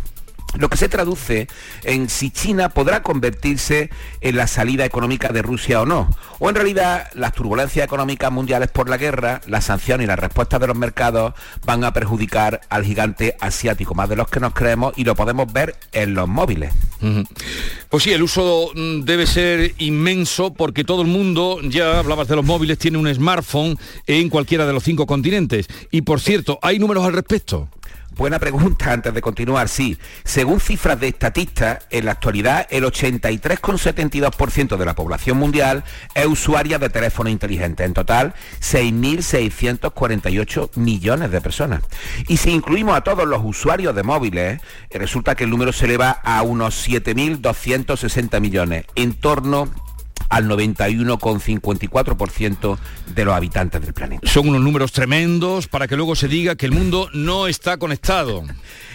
lo que se traduce en si China podrá convertirse en la salida económica de Rusia o no. O en realidad las turbulencias económicas mundiales por la guerra, las sanciones y las respuestas de los mercados van a perjudicar al gigante asiático, más de los que nos creemos, y lo podemos ver en los móviles. Pues sí, el uso mm, debe ser inmenso porque todo el mundo, ya hablabas de los móviles, tiene un smartphone en cualquiera de los cinco continentes. Y por cierto, ¿hay números al respecto? Buena pregunta antes de continuar, sí. Según cifras de estatistas, en la actualidad el 83,72% de la población mundial es usuaria de teléfonos inteligentes. En total, 6.648 millones de personas. Y si incluimos a todos los usuarios de móviles, eh, resulta que el número se eleva a unos 7.260 millones, en torno al 91,54% de los habitantes del planeta. Son unos números tremendos para que luego se diga que el mundo no está conectado.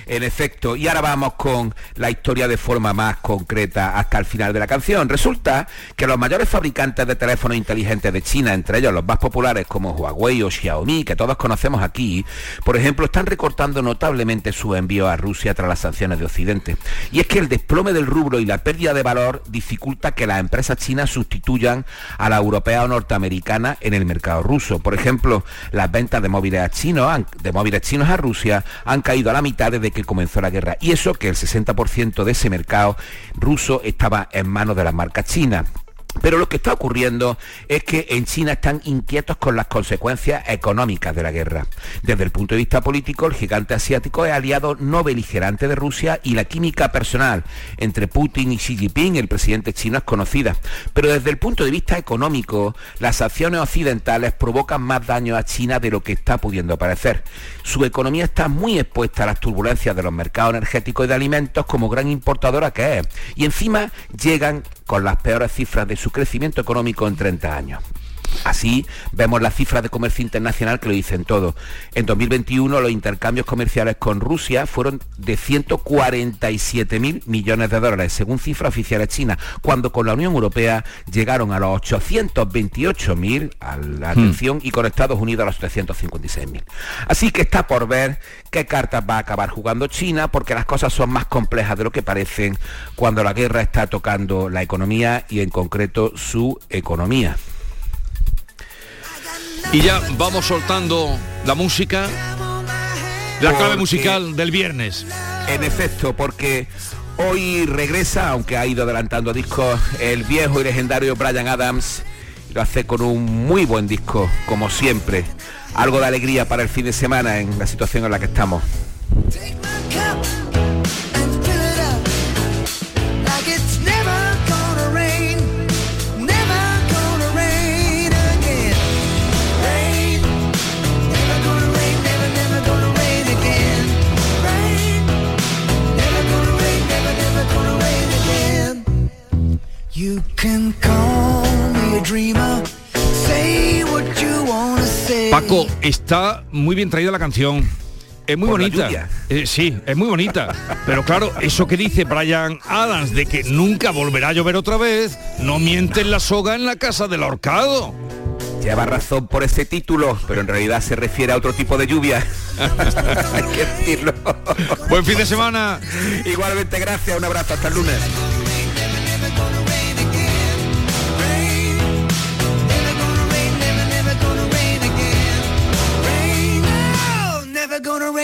En efecto, y ahora vamos con la historia de forma más concreta hasta el final de la canción. Resulta que los mayores fabricantes de teléfonos inteligentes de China, entre ellos los más populares como Huawei o Xiaomi, que todos conocemos aquí, por ejemplo, están recortando notablemente su envío a Rusia tras las sanciones de Occidente. Y es que el desplome del rubro y la pérdida de valor dificulta que las empresas chinas sustituyan a la europea o norteamericana en el mercado ruso. Por ejemplo, las ventas de móviles chinos, chinos a Rusia han caído a la mitad desde que comenzó la guerra. Y eso que el 60% de ese mercado ruso estaba en manos de las marcas chinas. Pero lo que está ocurriendo es que en China están inquietos con las consecuencias económicas de la guerra. Desde el punto de vista político, el gigante asiático es aliado no beligerante de Rusia y la química personal entre Putin y Xi Jinping, el presidente chino, es conocida. Pero desde el punto de vista económico, las acciones occidentales provocan más daño a China de lo que está pudiendo parecer. Su economía está muy expuesta a las turbulencias de los mercados energéticos y de alimentos como gran importadora que es. Y encima llegan con las peores cifras de su crecimiento económico en 30 años. Así vemos las cifras de comercio internacional que lo dicen todo. En 2021 los intercambios comerciales con Rusia fueron de 147 mil millones de dólares, según cifras oficiales chinas, cuando con la Unión Europea llegaron a los 828 mil a la hmm. atención y con Estados Unidos a los 356 mil. Así que está por ver qué cartas va a acabar jugando China, porque las cosas son más complejas de lo que parecen cuando la guerra está tocando la economía y en concreto su economía. Y ya vamos soltando la música, la clave musical del viernes. En efecto, porque hoy regresa, aunque ha ido adelantando discos, el viejo y legendario Brian Adams. Lo hace con un muy buen disco, como siempre. Algo de alegría para el fin de semana en la situación en la que estamos. Paco, está muy bien traída la canción. Es muy bonita. Eh, sí, es muy bonita. Pero claro, eso que dice Brian Adams de que nunca volverá a llover otra vez, no miente en la soga en la casa del ahorcado Lleva razón por ese título, pero en realidad se refiere a otro tipo de lluvia. Hay que decirlo. Buen fin de semana. Igualmente, gracias. Un abrazo. Hasta el lunes.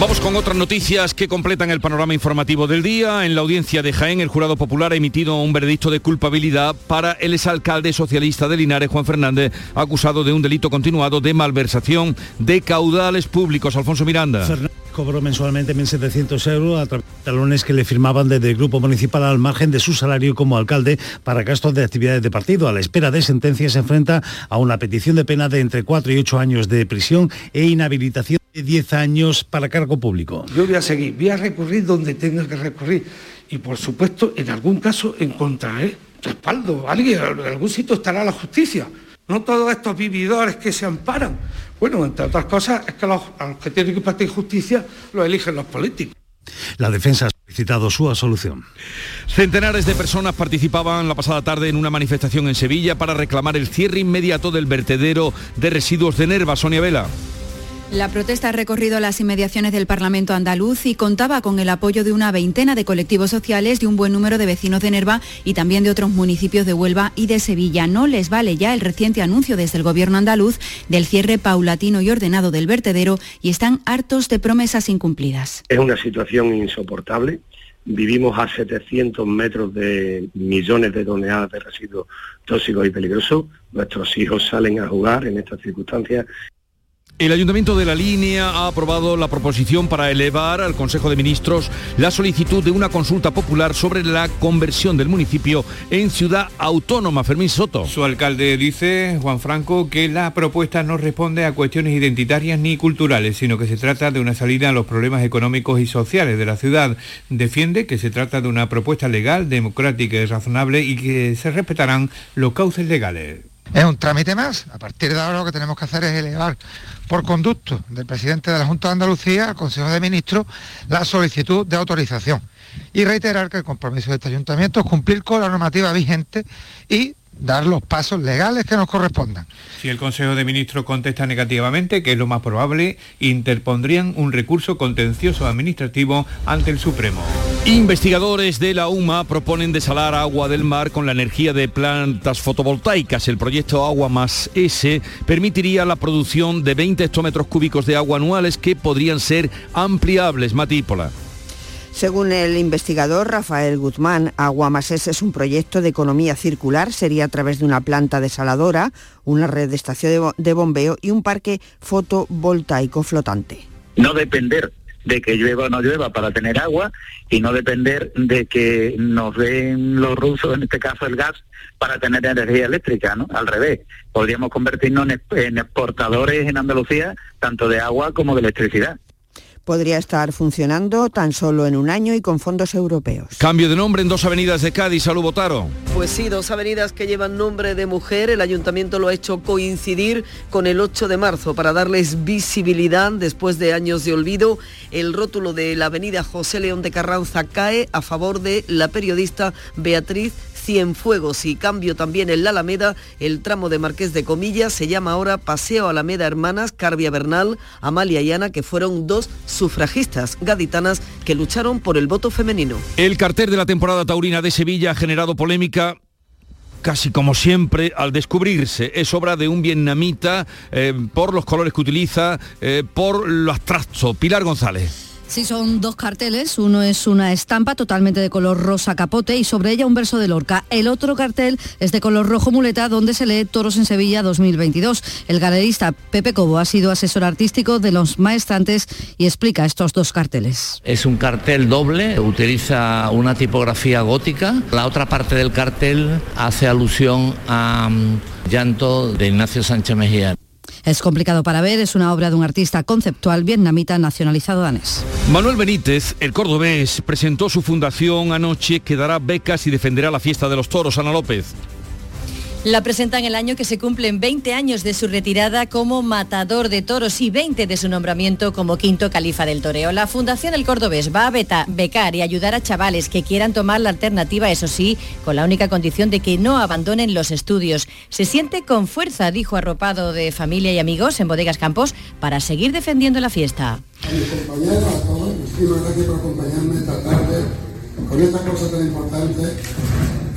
Vamos con otras noticias que completan el panorama informativo del día. En la audiencia de Jaén, el jurado popular ha emitido un veredicto de culpabilidad para el exalcalde socialista de Linares, Juan Fernández, acusado de un delito continuado de malversación de caudales públicos. Alfonso Miranda. cobró mensualmente 1.700 euros a través de talones que le firmaban desde el Grupo Municipal al margen de su salario como alcalde para gastos de actividades de partido. A la espera de sentencia se enfrenta a una petición de pena de entre 4 y 8 años de prisión e inhabilitación 10 años para cargo público. Yo voy a seguir, voy a recurrir donde tenga que recurrir y por supuesto en algún caso encontraré respaldo, alguien, en algún sitio estará la justicia. No todos estos vividores que se amparan. Bueno, entre otras cosas, es que los, a los que tienen que impartir justicia los eligen los políticos. La defensa ha solicitado su absolución. Centenares de personas participaban la pasada tarde en una manifestación en Sevilla para reclamar el cierre inmediato del vertedero de residuos de Nerva. Sonia Vela. La protesta ha recorrido las inmediaciones del Parlamento andaluz y contaba con el apoyo de una veintena de colectivos sociales, de un buen número de vecinos de Nerva y también de otros municipios de Huelva y de Sevilla. No les vale ya el reciente anuncio desde el gobierno andaluz del cierre paulatino y ordenado del vertedero y están hartos de promesas incumplidas. Es una situación insoportable. Vivimos a 700 metros de millones de toneladas de residuos tóxicos y peligrosos. Nuestros hijos salen a jugar en estas circunstancias el Ayuntamiento de la Línea ha aprobado la proposición para elevar al Consejo de Ministros la solicitud de una consulta popular sobre la conversión del municipio en ciudad autónoma. Fermín Soto. Su alcalde dice, Juan Franco, que la propuesta no responde a cuestiones identitarias ni culturales, sino que se trata de una salida a los problemas económicos y sociales de la ciudad. Defiende que se trata de una propuesta legal, democrática y razonable y que se respetarán los cauces legales. Es un trámite más. A partir de ahora lo que tenemos que hacer es elevar por conducto del presidente de la Junta de Andalucía al Consejo de Ministros la solicitud de autorización y reiterar que el compromiso de este ayuntamiento es cumplir con la normativa vigente y dar los pasos legales que nos correspondan. Si el Consejo de Ministros contesta negativamente, que es lo más probable, interpondrían un recurso contencioso administrativo ante el Supremo. Investigadores de la UMA proponen desalar agua del mar con la energía de plantas fotovoltaicas. El proyecto Agua más S permitiría la producción de 20 hectómetros cúbicos de agua anuales que podrían ser ampliables. Matípola. Según el investigador Rafael Guzmán, Agua Más S es un proyecto de economía circular, sería a través de una planta desaladora, una red de estación de bombeo y un parque fotovoltaico flotante. No depender de que llueva o no llueva para tener agua y no depender de que nos den los rusos, en este caso el gas, para tener energía eléctrica, ¿no? Al revés, podríamos convertirnos en exportadores en Andalucía tanto de agua como de electricidad podría estar funcionando tan solo en un año y con fondos europeos. Cambio de nombre en dos avenidas de Cádiz, Salud Botaro. Pues sí, dos avenidas que llevan nombre de mujer. El ayuntamiento lo ha hecho coincidir con el 8 de marzo para darles visibilidad después de años de olvido. El rótulo de la avenida José León de Carranza cae a favor de la periodista Beatriz Cienfuegos y cambio también en la Alameda, el tramo de Marqués de Comillas se llama ahora Paseo Alameda Hermanas, Carbia Bernal, Amalia y Ana, que fueron dos sufragistas gaditanas que lucharon por el voto femenino. El cartel de la temporada taurina de Sevilla ha generado polémica casi como siempre, al descubrirse. Es obra de un vietnamita eh, por los colores que utiliza, eh, por lo abstracto. Pilar González. Sí, son dos carteles. Uno es una estampa totalmente de color rosa capote y sobre ella un verso de Lorca. El otro cartel es de color rojo muleta donde se lee Toros en Sevilla 2022. El galerista Pepe Cobo ha sido asesor artístico de los maestrantes y explica estos dos carteles. Es un cartel doble, utiliza una tipografía gótica. La otra parte del cartel hace alusión a mm, llanto de Ignacio Sánchez Mejía. Es complicado para ver, es una obra de un artista conceptual vietnamita nacionalizado danés. Manuel Benítez, el cordobés, presentó su fundación anoche que dará becas y defenderá la fiesta de los toros. Ana López. La presenta en el año que se cumplen 20 años de su retirada como matador de toros y 20 de su nombramiento como quinto califa del toreo. La Fundación El Cordobés va a becar y ayudar a chavales que quieran tomar la alternativa, eso sí, con la única condición de que no abandonen los estudios. Se siente con fuerza, dijo arropado de familia y amigos en Bodegas Campos, para seguir defendiendo la fiesta. Esta tarde con tan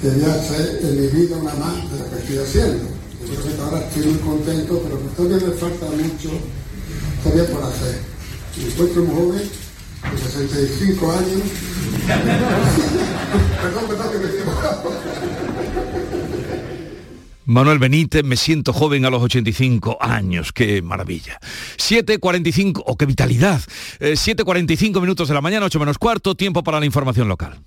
que ya mi vida una más de lo que estoy haciendo. Yo creo que ahora estoy muy contento, pero todavía me falta mucho todavía por hacer. Me encuentro muy joven, de 65 años. perdón, perdón que me he Manuel Benítez, me siento joven a los 85 años, qué maravilla. 7.45, o oh, qué vitalidad. 7.45 eh, minutos de la mañana, 8 menos cuarto, tiempo para la información local.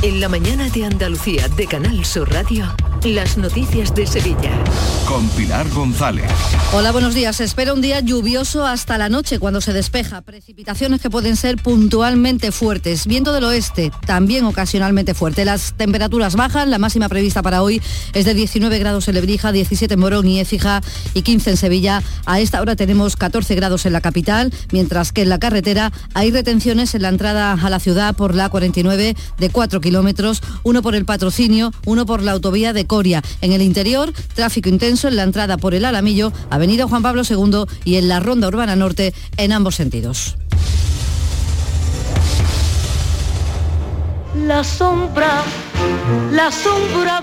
En la mañana de Andalucía de Canal Sur Radio, las noticias de Sevilla. Con Pilar González. Hola, buenos días. Se espera un día lluvioso hasta la noche cuando se despeja. Precipitaciones que pueden ser puntualmente fuertes. Viento del oeste, también ocasionalmente fuerte. Las temperaturas bajan. La máxima prevista para hoy es de 19 grados en Lebrija, 17 en Morón y Écija y 15 en Sevilla. A esta hora tenemos 14 grados en la capital, mientras que en la carretera hay retenciones en la entrada a la ciudad por la 49 de 4 kilómetros kilómetros, uno por el patrocinio, uno por la autovía de Coria. En el interior, tráfico intenso en la entrada por el Alamillo, Avenida Juan Pablo II y en la Ronda Urbana Norte en ambos sentidos. La sombra, la sombra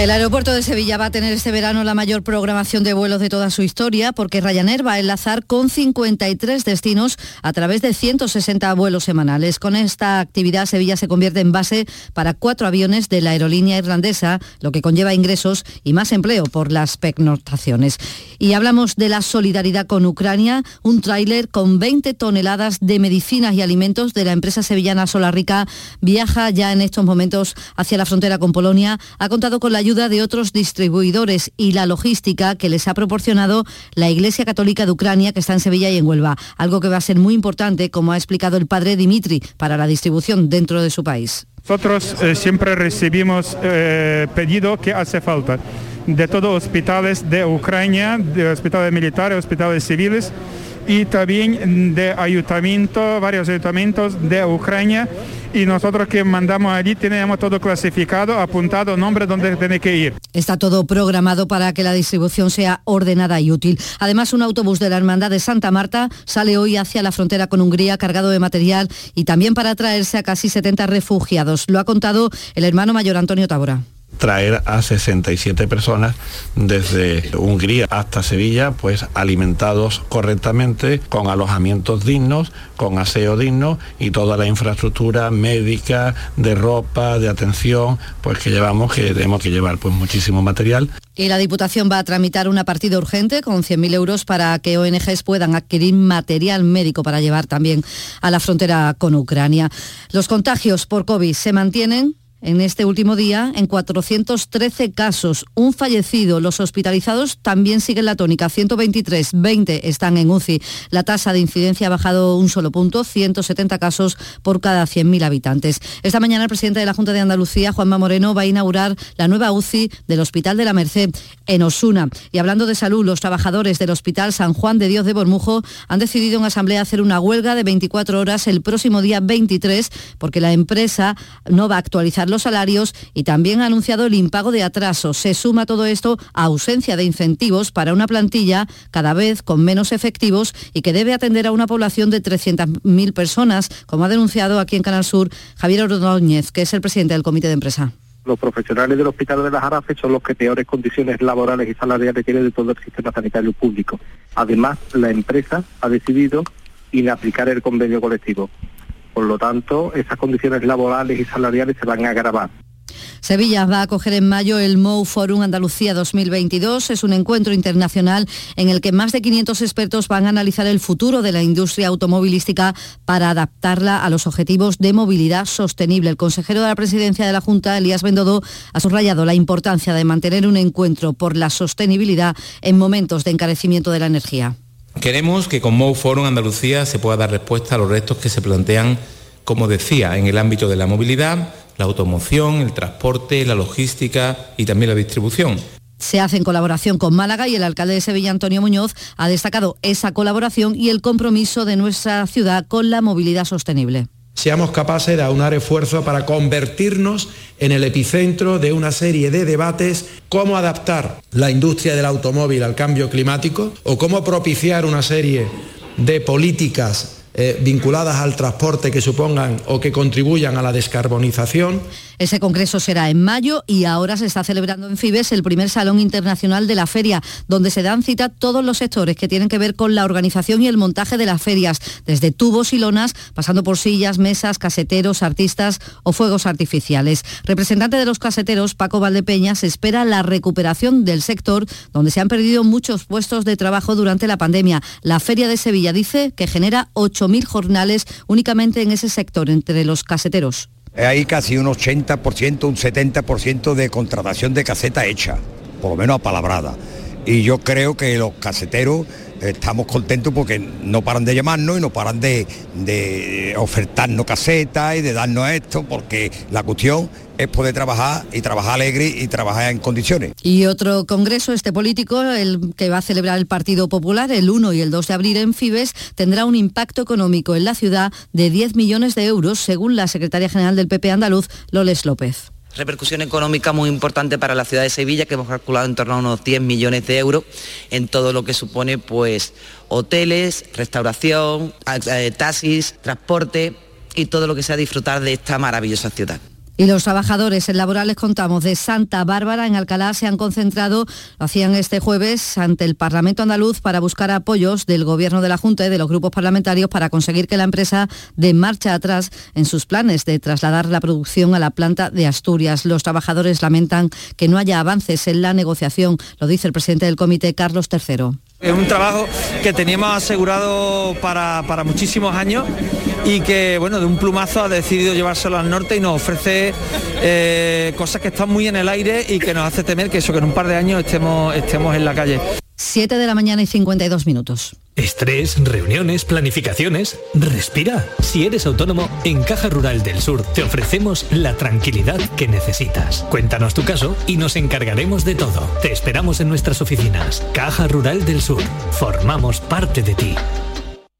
El aeropuerto de Sevilla va a tener este verano la mayor programación de vuelos de toda su historia porque Ryanair va a enlazar con 53 destinos a través de 160 vuelos semanales. Con esta actividad Sevilla se convierte en base para cuatro aviones de la aerolínea irlandesa, lo que conlleva ingresos y más empleo por las pernoctaciones. Y hablamos de la solidaridad con Ucrania, un tráiler con 20 toneladas de medicinas y alimentos de la empresa sevillana Rica viaja ya en estos momentos hacia la frontera con Polonia. Ha contado con la ayuda ayuda de otros distribuidores y la logística que les ha proporcionado la Iglesia Católica de Ucrania que está en Sevilla y en Huelva, algo que va a ser muy importante, como ha explicado el padre Dimitri, para la distribución dentro de su país. Nosotros eh, siempre recibimos eh, pedido que hace falta de todos hospitales de Ucrania, de hospitales militares, hospitales civiles y también de ayuntamiento, varios ayuntamientos de Ucrania y nosotros que mandamos allí tenemos todo clasificado, apuntado, nombre donde tiene que ir. Está todo programado para que la distribución sea ordenada y útil. Además, un autobús de la Hermandad de Santa Marta sale hoy hacia la frontera con Hungría cargado de material y también para traerse a casi 70 refugiados. Lo ha contado el hermano mayor Antonio Tabora traer a 67 personas desde Hungría hasta Sevilla, pues alimentados correctamente, con alojamientos dignos, con aseo digno y toda la infraestructura médica, de ropa, de atención, pues que llevamos, que tenemos que llevar pues muchísimo material. Y la Diputación va a tramitar una partida urgente con 100.000 euros para que ONGs puedan adquirir material médico para llevar también a la frontera con Ucrania. Los contagios por COVID se mantienen en este último día en 413 casos, un fallecido. Los hospitalizados también siguen la tónica, 123, 20 están en UCI. La tasa de incidencia ha bajado un solo punto, 170 casos por cada 100.000 habitantes. Esta mañana el presidente de la Junta de Andalucía, Juanma Moreno, va a inaugurar la nueva UCI del Hospital de la Merced en Osuna. Y hablando de salud, los trabajadores del Hospital San Juan de Dios de Bormujo han decidido en asamblea hacer una huelga de 24 horas el próximo día 23 porque la empresa no va a actualizar los salarios y también ha anunciado el impago de atrasos. Se suma todo esto a ausencia de incentivos para una plantilla cada vez con menos efectivos y que debe atender a una población de 300.000 personas, como ha denunciado aquí en Canal Sur Javier Ordóñez, que es el presidente del comité de empresa los profesionales del Hospital de las Jarafes son los que peores condiciones laborales y salariales tienen de todo el sistema sanitario público. Además, la empresa ha decidido inaplicar el convenio colectivo. Por lo tanto, esas condiciones laborales y salariales se van a agravar. Sevilla va a acoger en mayo el MOU Forum Andalucía 2022. Es un encuentro internacional en el que más de 500 expertos van a analizar el futuro de la industria automovilística para adaptarla a los objetivos de movilidad sostenible. El consejero de la presidencia de la Junta, Elías Bendodo, ha subrayado la importancia de mantener un encuentro por la sostenibilidad en momentos de encarecimiento de la energía. Queremos que con MOU Forum Andalucía se pueda dar respuesta a los retos que se plantean, como decía, en el ámbito de la movilidad, la automoción, el transporte, la logística y también la distribución. Se hace en colaboración con Málaga y el alcalde de Sevilla, Antonio Muñoz, ha destacado esa colaboración y el compromiso de nuestra ciudad con la movilidad sostenible seamos capaces de aunar esfuerzos para convertirnos en el epicentro de una serie de debates, cómo adaptar la industria del automóvil al cambio climático o cómo propiciar una serie de políticas eh, vinculadas al transporte que supongan o que contribuyan a la descarbonización. Ese congreso será en mayo y ahora se está celebrando en Fibes el primer Salón Internacional de la Feria, donde se dan cita todos los sectores que tienen que ver con la organización y el montaje de las ferias, desde tubos y lonas, pasando por sillas, mesas, caseteros, artistas o fuegos artificiales. Representante de los caseteros, Paco Valdepeñas, espera la recuperación del sector, donde se han perdido muchos puestos de trabajo durante la pandemia. La Feria de Sevilla dice que genera 8 mil jornales únicamente en ese sector, entre los caseteros. Hay casi un 80%, un 70% de contratación de caseta hecha, por lo menos apalabrada. Y yo creo que los caseteros estamos contentos porque no paran de llamarnos y no paran de, de ofertarnos casetas y de darnos esto, porque la cuestión es poder trabajar y trabajar alegre y trabajar en condiciones. Y otro congreso, este político, el que va a celebrar el Partido Popular el 1 y el 2 de abril en Fibes, tendrá un impacto económico en la ciudad de 10 millones de euros, según la secretaria general del PP andaluz, Loles López repercusión económica muy importante para la ciudad de Sevilla, que hemos calculado en torno a unos 10 millones de euros en todo lo que supone pues hoteles, restauración, eh, taxis, transporte y todo lo que sea disfrutar de esta maravillosa ciudad. Y los trabajadores en laborales contamos de Santa Bárbara en Alcalá se han concentrado, lo hacían este jueves ante el Parlamento andaluz para buscar apoyos del Gobierno de la Junta y de los grupos parlamentarios para conseguir que la empresa dé marcha atrás en sus planes de trasladar la producción a la planta de Asturias. Los trabajadores lamentan que no haya avances en la negociación, lo dice el presidente del comité, Carlos III. Es un trabajo que teníamos asegurado para, muchísimos años y que, bueno, de un plumazo ha decidido llevárselo al norte y nos ofrece eh, cosas que están muy en el aire y que nos hace temer que eso, que en un par de años estemos, estemos en la calle. 7 de la mañana y 52 minutos. Estrés, reuniones, planificaciones. Respira. Si eres autónomo, en Caja Rural del Sur te ofrecemos la tranquilidad que necesitas. Cuéntanos tu caso y nos encargaremos de todo. Te esperamos en nuestras oficinas. Caja Rural del Sur. Formamos parte de ti.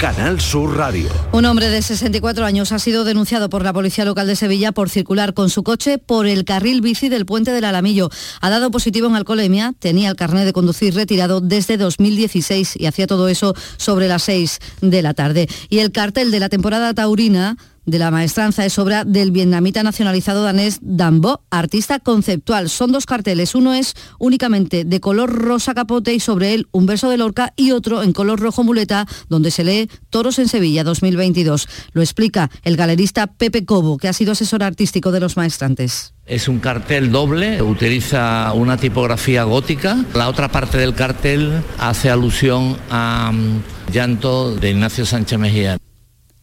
Canal Sur Radio. Un hombre de 64 años ha sido denunciado por la Policía Local de Sevilla por circular con su coche por el carril bici del puente del Alamillo. Ha dado positivo en alcoholemia, tenía el carnet de conducir retirado desde 2016 y hacía todo eso sobre las 6 de la tarde. Y el cartel de la temporada taurina de la maestranza es obra del vietnamita nacionalizado danés Dan Bo, artista conceptual. Son dos carteles, uno es únicamente de color rosa capote y sobre él un verso de Lorca y otro en color rojo muleta donde se lee Toros en Sevilla 2022. Lo explica el galerista Pepe Cobo, que ha sido asesor artístico de los maestrantes. Es un cartel doble, utiliza una tipografía gótica. La otra parte del cartel hace alusión a mm, llanto de Ignacio Sánchez Mejía.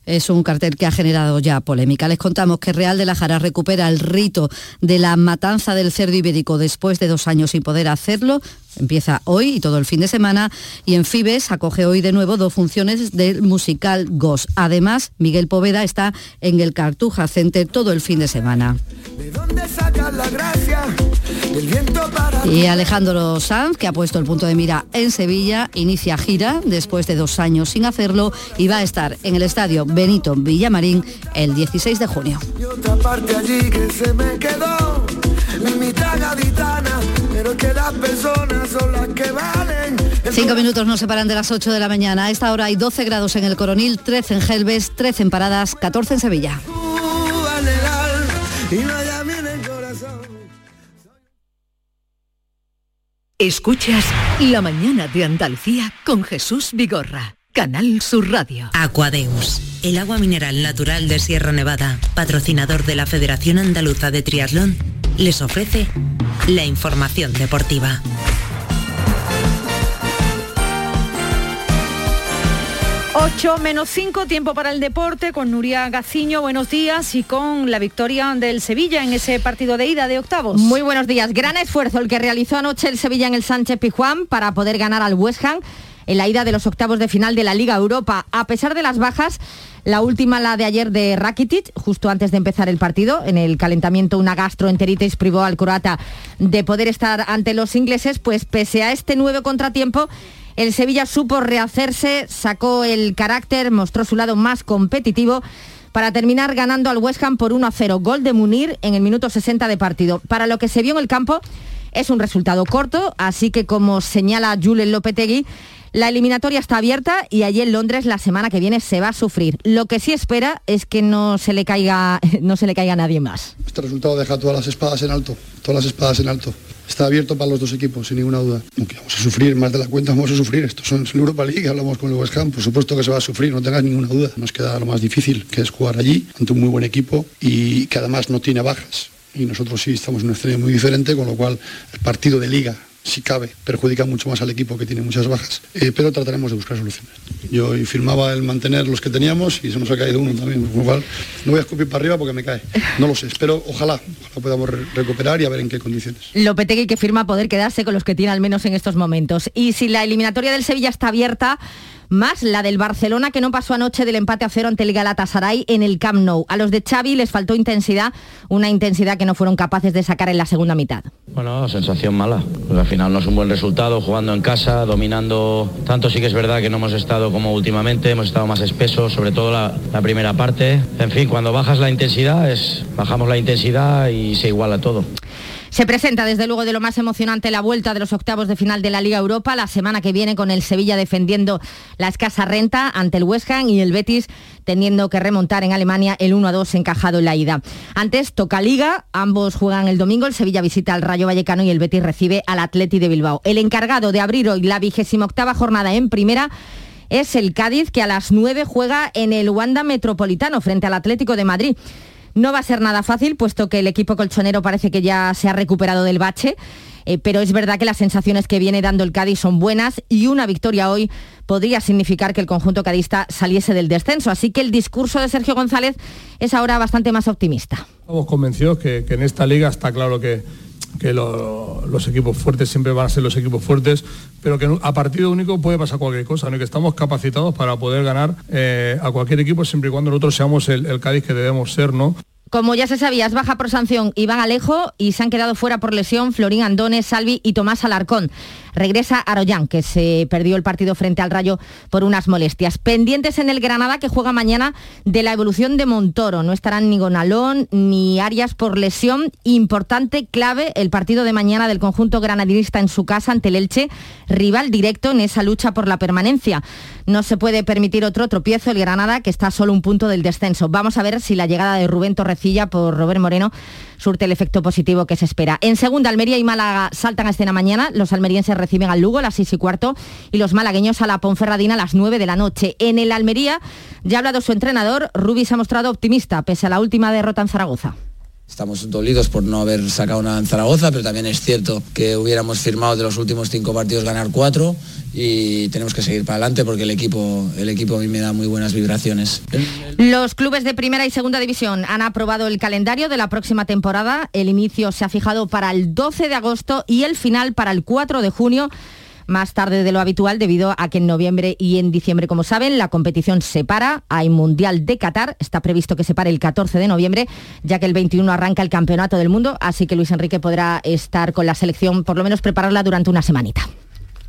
Es un cartel que ha generado ya polémica. Les contamos que Real de la Jara recupera el rito de la matanza del cerdo ibérico después de dos años sin poder hacerlo. Empieza hoy y todo el fin de semana y en Fibes acoge hoy de nuevo dos funciones del musical Ghost. Además, Miguel Poveda está en el Cartuja Center todo el fin de semana. Y Alejandro Sanz, que ha puesto el punto de mira en Sevilla, inicia gira después de dos años sin hacerlo y va a estar en el estadio Benito Villamarín el 16 de junio. Cinco minutos nos separan de las 8 de la mañana. A esta hora hay 12 grados en el Coronil, 13 en Gelbes, 13 en Paradas, 14 en Sevilla. Escuchas La mañana de Andalucía con Jesús Vigorra. Canal Sur Radio. Aquadeus, el agua mineral natural de Sierra Nevada, patrocinador de la Federación Andaluza de Triatlón, les ofrece la información deportiva. 8 menos 5, tiempo para el deporte con Nuria Gaciño, buenos días y con la victoria del Sevilla en ese partido de ida de octavos. Muy buenos días, gran esfuerzo el que realizó anoche el Sevilla en el Sánchez Pijuán para poder ganar al West Ham en la ida de los octavos de final de la Liga Europa. A pesar de las bajas, la última, la de ayer de Rakitic, justo antes de empezar el partido, en el calentamiento una gastroenteritis privó al croata de poder estar ante los ingleses, pues pese a este nuevo contratiempo, el Sevilla supo rehacerse, sacó el carácter, mostró su lado más competitivo para terminar ganando al West Ham por 1 a 0. Gol de Munir en el minuto 60 de partido. Para lo que se vio en el campo es un resultado corto, así que como señala Julen Lopetegui, la eliminatoria está abierta y allí en Londres la semana que viene se va a sufrir. Lo que sí espera es que no se le caiga, no se le caiga a nadie más. Este resultado deja todas las espadas en alto, todas las espadas en alto. Está abierto para los dos equipos, sin ninguna duda. Aunque vamos a sufrir más de la cuenta, vamos a sufrir. Esto es la Europa League, hablamos con el West Ham, por supuesto que se va a sufrir, no tengas ninguna duda. Nos queda lo más difícil, que es jugar allí, ante un muy buen equipo y que además no tiene bajas. Y nosotros sí estamos en un escenario muy diferente, con lo cual el partido de liga si cabe, perjudica mucho más al equipo que tiene muchas bajas, eh, pero trataremos de buscar soluciones. Yo firmaba el mantener los que teníamos y se nos ha caído uno también, con lo cual no voy a escupir para arriba porque me cae. No lo sé, espero, ojalá, ojalá podamos re recuperar y a ver en qué condiciones. Lopetegui que firma poder quedarse con los que tiene al menos en estos momentos. Y si la eliminatoria del Sevilla está abierta, más la del Barcelona que no pasó anoche del empate a cero ante el Galatasaray en el Camp Nou. A los de Xavi les faltó intensidad, una intensidad que no fueron capaces de sacar en la segunda mitad. Bueno, sensación mala. Pues al final no es un buen resultado, jugando en casa, dominando. Tanto sí que es verdad que no hemos estado como últimamente, hemos estado más espesos, sobre todo la, la primera parte. En fin, cuando bajas la intensidad, es, bajamos la intensidad y se iguala todo. Se presenta desde luego de lo más emocionante la vuelta de los octavos de final de la Liga Europa la semana que viene con el Sevilla defendiendo la escasa renta ante el West Ham y el Betis teniendo que remontar en Alemania el 1 a 2 encajado en la ida. Antes toca Liga, ambos juegan el domingo, el Sevilla visita al Rayo Vallecano y el Betis recibe al Atleti de Bilbao. El encargado de abrir hoy la vigésima octava jornada en primera es el Cádiz que a las 9 juega en el Wanda Metropolitano frente al Atlético de Madrid. No va a ser nada fácil, puesto que el equipo colchonero parece que ya se ha recuperado del bache, eh, pero es verdad que las sensaciones que viene dando el Cádiz son buenas y una victoria hoy podría significar que el conjunto cadista saliese del descenso. Así que el discurso de Sergio González es ahora bastante más optimista. Estamos convencidos que, que en esta liga está claro que, que lo, los equipos fuertes siempre van a ser los equipos fuertes, pero que a partido único puede pasar cualquier cosa, ¿no? que estamos capacitados para poder ganar eh, a cualquier equipo siempre y cuando nosotros seamos el, el Cádiz que debemos ser, ¿no? Como ya se sabía, es baja por sanción Iván Alejo y se han quedado fuera por lesión Florín Andones, Salvi y Tomás Alarcón. Regresa Arollán, que se perdió el partido frente al Rayo por unas molestias. Pendientes en el Granada, que juega mañana de la evolución de Montoro. No estarán ni Gonalón ni Arias por lesión. Importante, clave, el partido de mañana del conjunto granadinista en su casa ante el Elche, rival directo en esa lucha por la permanencia. No se puede permitir otro tropiezo el Granada, que está solo un punto del descenso. Vamos a ver si la llegada de Rubén Torrecilla por Robert Moreno surte el efecto positivo que se espera. En segunda, Almería y Málaga saltan a escena mañana. Los almerienses reciben al Lugo a las seis y cuarto y los malagueños a la Ponferradina a las 9 de la noche. En el Almería ya ha hablado su entrenador. Rubí se ha mostrado optimista pese a la última derrota en Zaragoza. Estamos dolidos por no haber sacado una en Zaragoza, pero también es cierto que hubiéramos firmado de los últimos cinco partidos ganar cuatro y tenemos que seguir para adelante porque el equipo, el equipo a mí me da muy buenas vibraciones. Los clubes de primera y segunda división han aprobado el calendario de la próxima temporada. El inicio se ha fijado para el 12 de agosto y el final para el 4 de junio más tarde de lo habitual debido a que en noviembre y en diciembre, como saben, la competición se para. Hay Mundial de Qatar, está previsto que se pare el 14 de noviembre, ya que el 21 arranca el Campeonato del Mundo, así que Luis Enrique podrá estar con la selección, por lo menos prepararla durante una semanita.